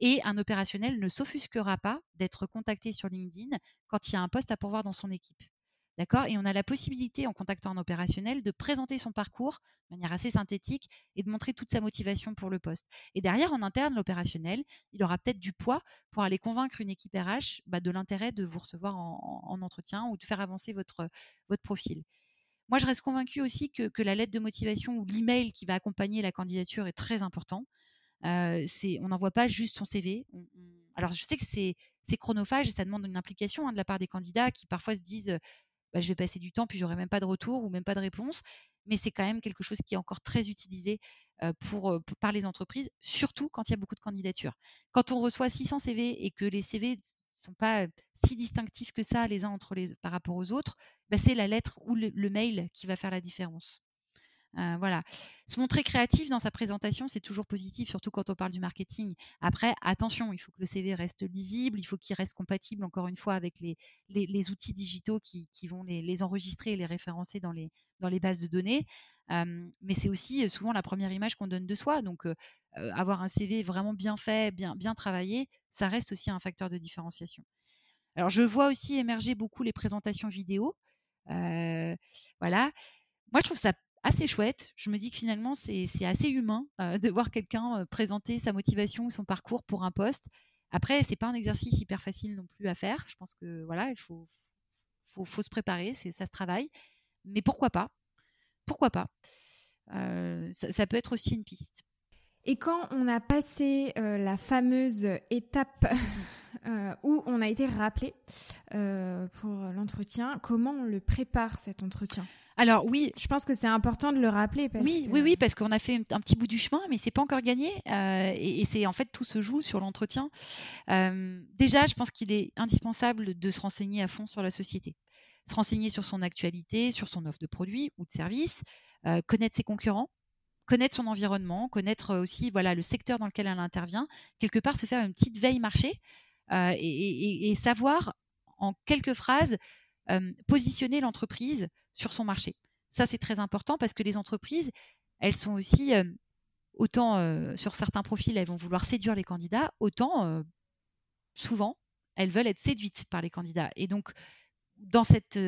Et un opérationnel ne s'offusquera pas d'être contacté sur LinkedIn quand il y a un poste à pourvoir dans son équipe. D'accord? Et on a la possibilité, en contactant un opérationnel, de présenter son parcours de manière assez synthétique et de montrer toute sa motivation pour le poste. Et derrière, en interne, l'opérationnel, il aura peut-être du poids pour aller convaincre une équipe RH bah, de l'intérêt de vous recevoir en, entretien ou de faire avancer votre, votre profil. Moi, je reste convaincue aussi que, la lettre de motivation ou l'email qui va accompagner la candidature est très important. Euh, on n'envoie pas juste son CV. alors, je sais que c'est chronophage et ça demande une implication hein, de la part des candidats qui parfois se disent bah, je vais passer du temps, puis j'aurai même pas de retour ou même pas de réponse. Mais c'est quand même quelque chose qui est encore très utilisé pour, par les entreprises, surtout quand il y a beaucoup de candidatures. Quand on reçoit 600 CV et que les CV ne sont pas si distinctifs que ça les uns entre les, par rapport aux autres, bah, c'est la lettre ou le mail qui va faire la différence. Euh, voilà. Se montrer créatif dans sa présentation, c'est toujours positif, surtout quand on parle du marketing. Après, attention, il faut que le CV reste lisible, il faut qu'il reste compatible, encore une fois, avec les, les, outils digitaux qui, qui vont les, les, enregistrer et les référencer dans les, dans les bases de données. Euh, mais c'est aussi euh, souvent la première image qu'on donne de soi. Donc, avoir un CV vraiment bien fait, bien, bien travaillé, ça reste aussi un facteur de différenciation. Alors, je vois aussi émerger beaucoup les présentations vidéo. voilà. Moi, je trouve ça assez chouette. Je me dis que finalement, c'est assez humain euh, de voir quelqu'un euh, présenter sa motivation ou son parcours pour un poste. Après, c'est pas un exercice hyper facile non plus à faire. Je pense que voilà, il faut, se préparer, ça se travaille. Mais pourquoi pas? Pourquoi pas? Euh, ça, peut être aussi une piste. Et quand on a passé la fameuse étape où on a été rappelé pour l'entretien, comment on le prépare cet entretien? Alors oui, je pense que c'est important de le rappeler. oui, oui, oui, parce qu'on a fait un petit bout du chemin, mais c'est pas encore gagné. Euh, et, c'est en fait tout se joue sur l'entretien. Euh, déjà, je pense qu'il est indispensable de se renseigner à fond sur la société, se renseigner sur son actualité, sur son offre de produits ou de services, euh, connaître ses concurrents, connaître son environnement, connaître aussi voilà le secteur dans lequel elle intervient, quelque part se faire une petite veille marché et, et, savoir en quelques phrases positionner l'entreprise sur son marché. Ça, c'est très important parce que les entreprises, elles sont aussi, autant sur certains profils, elles vont vouloir séduire les candidats, autant souvent, elles veulent être séduites par les candidats. Et donc, dans cette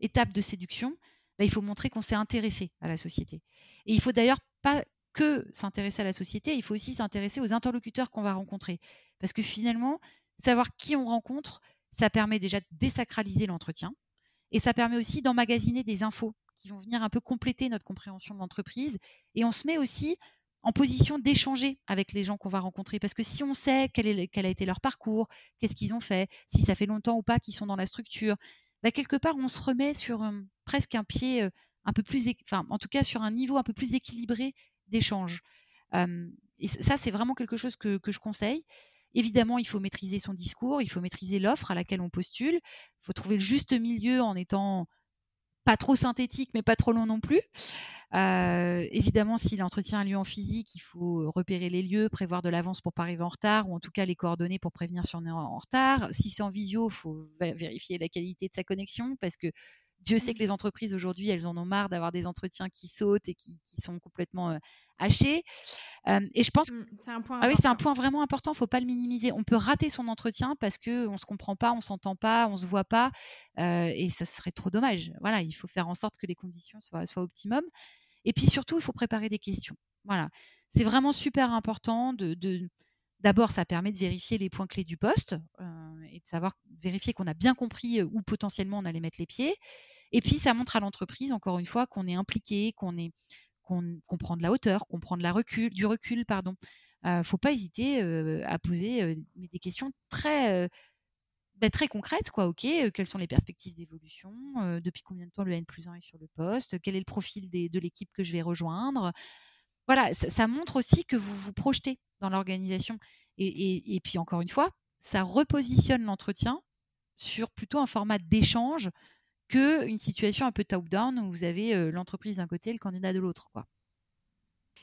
étape de séduction, bah, il faut montrer qu'on s'est intéressé à la société. Et il faut d'ailleurs pas que s'intéresser à la société, il faut aussi s'intéresser aux interlocuteurs qu'on va rencontrer. Parce que finalement, savoir qui on rencontre, ça permet déjà de désacraliser l'entretien et ça permet aussi d'emmagasiner des infos qui vont venir un peu compléter notre compréhension de l'entreprise. Et on se met aussi en position d'échanger avec les gens qu'on va rencontrer. Parce que si on sait quel, a été leur parcours, qu'est-ce qu'ils ont fait, si ça fait longtemps ou pas qu'ils sont dans la structure, bah quelque part, on se remet sur euh, presque un pied euh, un peu plus, enfin, en tout cas sur un niveau un peu plus équilibré d'échange. Euh, et ça, c'est vraiment quelque chose que je conseille. Évidemment, il faut maîtriser son discours, il faut maîtriser l'offre à laquelle on postule, il faut trouver le juste milieu en étant pas trop synthétique, mais pas trop long non plus. Euh, évidemment, si l'entretien a lieu en physique, il faut repérer les lieux, prévoir de l'avance pour pas arriver en retard, ou en tout cas les coordonnées pour prévenir si on en retard. Si c'est en visio, il faut vérifier la qualité de sa connexion, parce que Dieu sait que les entreprises aujourd'hui, elles en ont marre d'avoir des entretiens qui sautent et qui, sont complètement euh, hachés. Euh, et je pense que mmh, c'est un point. Ah oui, c'est un point vraiment important. Il faut pas le minimiser. On peut rater son entretien parce que on se comprend pas, on s'entend pas, on se voit pas, euh, et ça serait trop dommage. Voilà, il faut faire en sorte que les conditions soient, soient optimum. Et puis surtout, il faut préparer des questions. Voilà, c'est vraiment super important de, de D'abord, ça permet de vérifier les points clés du poste euh, et de savoir vérifier qu'on a bien compris où potentiellement on allait mettre les pieds. Et puis, ça montre à l'entreprise, encore une fois, qu'on est impliqué, qu'on est qu'on prend de la hauteur, qu'on prend recul, du recul, pardon. ne faut pas hésiter à poser des questions très bah, très concrètes, quoi. Ok, quelles sont les perspectives d'évolution Depuis combien de temps le N plus 1 est sur le poste Quel est le profil de l'équipe que je vais rejoindre Voilà, ça, montre aussi que vous vous projetez dans l'organisation. Et, puis encore une fois, ça repositionne l'entretien sur plutôt un format d'échange que une situation un peu top-down où vous avez l'entreprise d'un côté et le candidat de l'autre.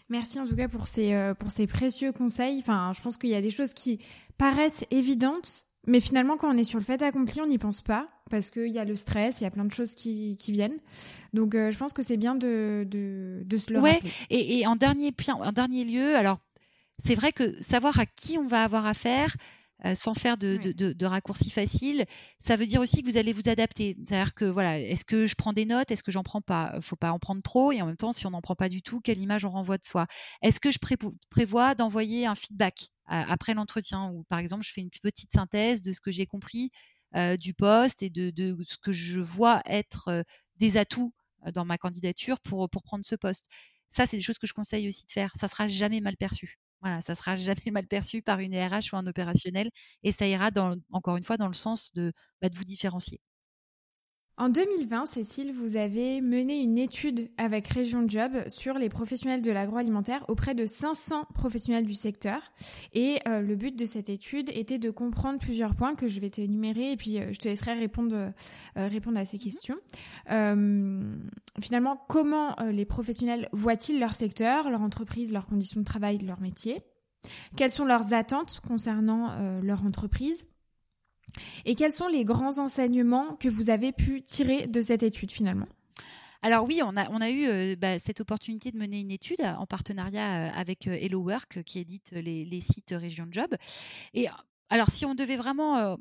Merci en tout cas pour ces, pour ces précieux conseils. Enfin, je pense qu'il y a des choses qui paraissent évidentes, mais finalement, quand on est sur le fait accompli, on n'y pense pas parce qu'il y a le stress, il y a plein de choses qui, qui viennent. Donc, euh, je pense que c'est bien de, de, de, se le ouais, rappeler. Et, et en, dernier, en dernier lieu, alors, c'est vrai que savoir à qui on va avoir affaire, euh, sans faire de, de, de, raccourcis faciles. Ça veut dire aussi que vous allez vous adapter. C'est-à-dire que voilà, est-ce que je prends des notes, est-ce que j'en prends pas? Faut pas en prendre trop. Et en même temps, si on n'en prend pas du tout, quelle image on renvoie de soi? Est-ce que je prévois d'envoyer un feedback après l'entretien? Ou par exemple je fais une petite synthèse de ce que j'ai compris euh, du poste et de, de, ce que je vois être euh, des atouts dans ma candidature pour, pour prendre ce poste? Ça, c'est des choses que je conseille aussi de faire. Ça sera jamais mal perçu. Voilà, ça sera jamais *laughs* mal perçu par une RH ou un opérationnel et ça ira encore une fois dans le sens de, bah, de vous différencier. En 2020, Cécile, vous avez mené une étude avec Région Job sur les professionnels de l'agroalimentaire auprès de 500 professionnels du secteur. Et euh, le but de cette étude était de comprendre plusieurs points que je vais t'énumérer et puis euh, je te laisserai répondre, euh, répondre à ces questions. finalement, comment les professionnels voient-ils leur secteur, leur entreprise, leurs conditions de travail, leur métier? Quelles sont leurs attentes concernant leur entreprise? Et quels sont les grands enseignements que vous avez pu tirer de cette étude finalement? Alors oui, on a, eu euh, bah, cette opportunité de mener une étude en partenariat euh, avec euh, Hello Work qui édite les, sites Région Job. Et alors si on devait vraiment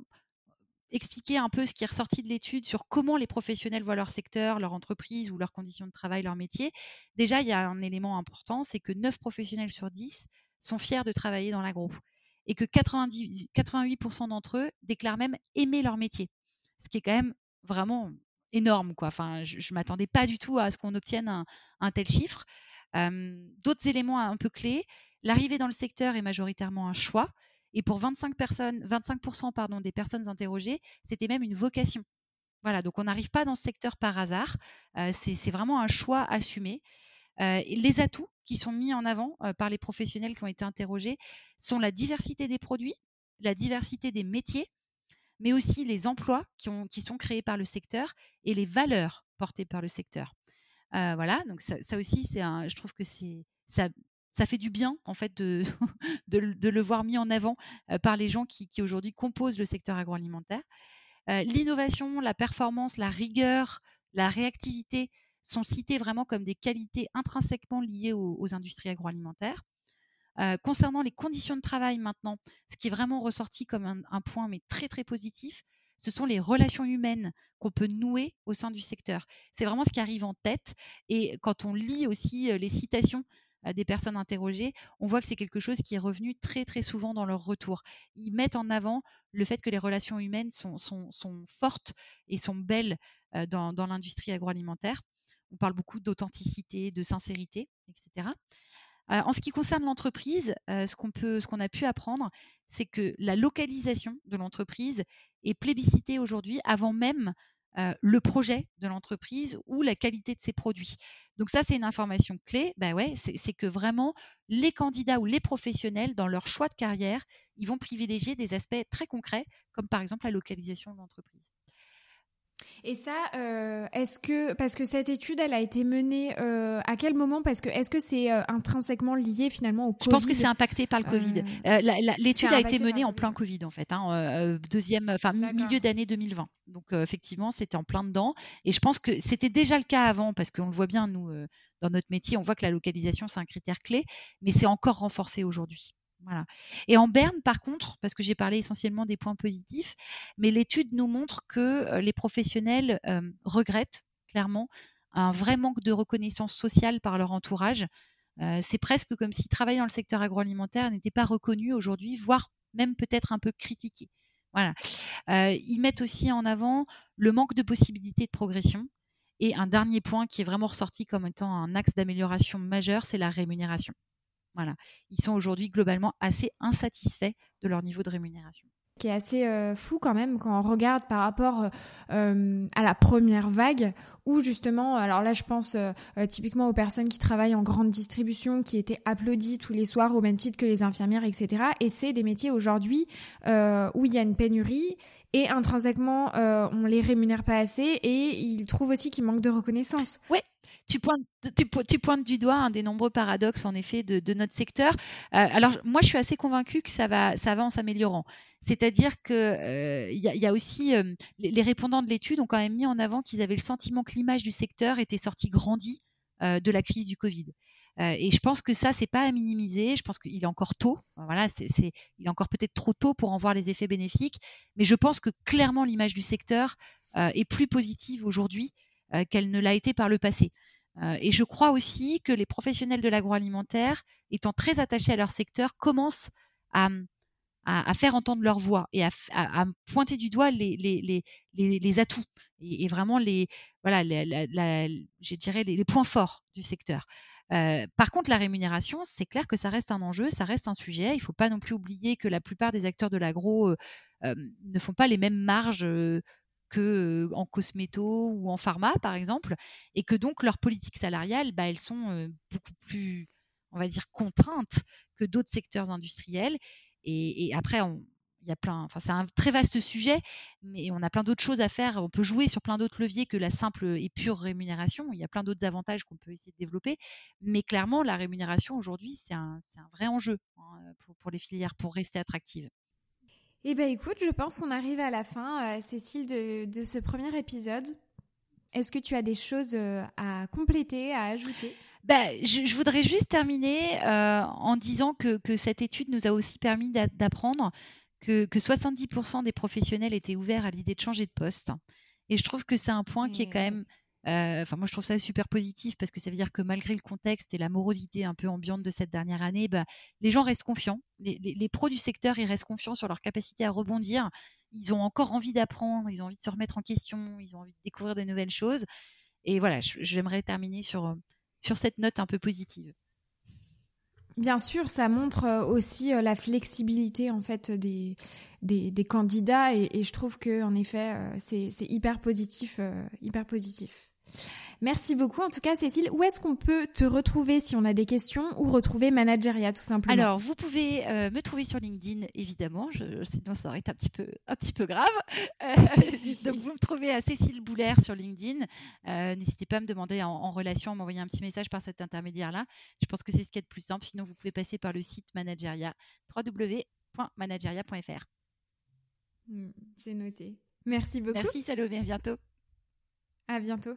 expliquer un peu ce qui est ressorti de l'étude sur comment les professionnels voient leur secteur, leur entreprise ou leurs conditions de travail, leur métier, déjà il y a un élément important, c'est que 9 professionnels sur 10 sont fiers de travailler dans l'agro et que 90, 88% d'entre eux déclarent même aimer leur métier. Ce qui est quand même vraiment énorme. Quoi. Enfin, je ne m'attendais pas du tout à ce qu'on obtienne un, tel chiffre. D'autres éléments un peu clés, l'arrivée dans le secteur est majoritairement un choix. Et pour 25 personnes, 25% pardon, des personnes interrogées, c'était même une vocation. Voilà, donc on n'arrive pas dans ce secteur par hasard. Euh, c'est vraiment un choix assumé. Euh, les atouts qui sont mis en avant euh, par les professionnels qui ont été interrogés sont la diversité des produits, la diversité des métiers, mais aussi les emplois qui, ont, qui sont créés par le secteur et les valeurs portées par le secteur. Euh, voilà, donc ça, aussi, c'est je trouve que c'est ça, ça fait du bien en fait de, *laughs* de, le voir mis en avant par les gens qui aujourd'hui composent le secteur agroalimentaire. L'innovation, la performance, la rigueur, la réactivité, sont cités vraiment comme des qualités intrinsèquement liées aux, industries agroalimentaires. Euh, concernant les conditions de travail maintenant, ce qui est vraiment ressorti comme un, point mais très très positif, ce sont les relations humaines qu'on peut nouer au sein du secteur. C'est vraiment ce qui arrive en tête. Et quand on lit aussi euh, les citations euh, des personnes interrogées, on voit que c'est quelque chose qui est revenu très très souvent dans leur retour. Ils mettent en avant le fait que les relations humaines sont, sont, fortes et sont belles dans l'industrie agroalimentaire. On parle beaucoup d'authenticité, de sincérité, etc. Euh, en ce qui concerne l'entreprise, euh, ce qu'on a pu apprendre, c'est que la localisation de l'entreprise est plébiscitée aujourd'hui avant même euh, le projet de l'entreprise ou la qualité de ses produits. Donc ça, c'est une information clé. Ben ouais, c'est que vraiment les candidats ou les professionnels, dans leur choix de carrière, ils vont privilégier des aspects très concrets, comme par exemple la localisation de l'entreprise. Et ça, euh, est-ce que parce que cette étude, elle a été menée euh, à quel moment? Parce que est-ce que c'est euh, intrinsèquement lié finalement au Covid Je pense que c'est impacté par le Covid. L'étude a été menée en plein Covid en fait, hein, deuxième, enfin milieu d'année 2020. Donc effectivement, c'était en plein dedans. Et je pense que c'était déjà le cas avant parce qu'on le voit bien nous dans notre métier, on voit que la localisation c'est un critère clé, mais c'est encore renforcé aujourd'hui. Voilà. Et en Berne, par contre, parce que j'ai parlé essentiellement des points positifs, mais l'étude nous montre que euh, les professionnels euh, regrettent clairement un vrai manque de reconnaissance sociale par leur entourage. Euh, c'est presque comme si travailler dans le secteur agroalimentaire n'était pas reconnu aujourd'hui, voire même peut-être un peu critiqué. Voilà. ils mettent aussi en avant le manque de possibilités de progression Et un dernier point qui est vraiment ressorti comme étant un axe d'amélioration majeur, c'est la rémunération. Ils sont aujourd'hui globalement assez insatisfaits de leur niveau de rémunération. Qui est assez euh, fou quand même quand on regarde par rapport euh, à la première vague où justement alors là je pense euh, typiquement aux personnes qui travaillent en grande distribution qui étaient applaudies tous les soirs au même titre que les infirmières etc et c'est des métiers aujourd'hui où il y a une pénurie et intrinsèquement on les rémunère pas assez et ils trouvent aussi qu'il manque de reconnaissance. Oui, tu pointes, du doigt un des nombreux paradoxes en effet de, notre secteur. Euh, alors moi, je suis assez convaincue que ça va, ça va en s'améliorant. C'est-à-dire que euh, il y, a aussi euh, les, répondants de l'étude ont quand même mis en avant qu'ils avaient le sentiment que l'image du secteur était sortie grandie de la crise du Covid. Et je pense que ça, c'est pas à minimiser. Je pense qu'il est encore tôt. Voilà, c'est, il est encore peut-être trop tôt pour en voir les effets bénéfiques. Mais je pense que clairement l'image du secteur est plus positive aujourd'hui qu'elle ne l'a été par le passé. Euh, et je crois aussi que les professionnels de l'agroalimentaire, étant très attachés à leur secteur, commencent à, à, faire entendre leur voix et à, à pointer du doigt les, les, les, les atouts et, vraiment les, voilà, je dirais les, points forts du secteur. Par contre, la rémunération, c'est clair que ça reste un enjeu, ça reste un sujet. Il ne faut pas non plus oublier que la plupart des acteurs de l'agro ne font pas les mêmes marges que en cosméto ou en pharma, par exemple, et que donc leurs politiques salariales, bah, elles sont beaucoup plus, on va dire, contraintes que d'autres secteurs industriels. Et, après, il y a plein, enfin c'est un très vaste sujet, mais on a plein d'autres choses à faire. On peut jouer sur plein d'autres leviers que la simple et pure rémunération. Il y a plein d'autres avantages qu'on peut essayer de développer, mais clairement la rémunération aujourd'hui c'est un, un, vrai enjeu hein, pour, pour, les filières pour rester attractives. Eh bien écoute, je pense qu'on arrive à la fin, euh, Cécile, de, ce premier épisode. Est-ce que tu as des choses euh, à compléter, à ajouter? Ben, je, voudrais juste terminer euh, en disant que, cette étude nous a aussi permis d'apprendre que, que 70% des professionnels étaient ouverts à l'idée de changer de poste. Et je trouve que c'est un point qui est quand même euh, enfin, moi, je trouve ça super positif parce que ça veut dire que malgré le contexte et la morosité un peu ambiante de cette dernière année, bah, les gens restent confiants. Les, pros du secteur, ils restent confiants sur leur capacité à rebondir. Ils ont encore envie d'apprendre, ils ont envie de se remettre en question, ils ont envie de découvrir de nouvelles choses. Et voilà, j'aimerais terminer sur, sur cette note un peu positive. Bien sûr, ça montre euh, aussi euh, la flexibilité en fait des, des, candidats et, je trouve que en effet c'est hyper positif, hyper positif. Merci beaucoup. En tout cas, Cécile, où est-ce qu'on peut te retrouver si on a des questions ou retrouver Manageria tout simplement? Alors, vous pouvez euh, me trouver sur LinkedIn, évidemment. Je, sinon, ça aurait été un petit peu, un petit peu grave. Euh, *laughs* donc, vous me trouvez à Cécile Boulaire sur LinkedIn. Euh, n'hésitez pas à me demander en, relation, à m'envoyer un petit message par cet intermédiaire-là. Je pense que c'est ce qui est le plus simple. Sinon, vous pouvez passer par le site Manageria, www.manageria.fr. Hmm, c'est noté. Merci beaucoup. Merci Salomé, à bientôt. À bientôt.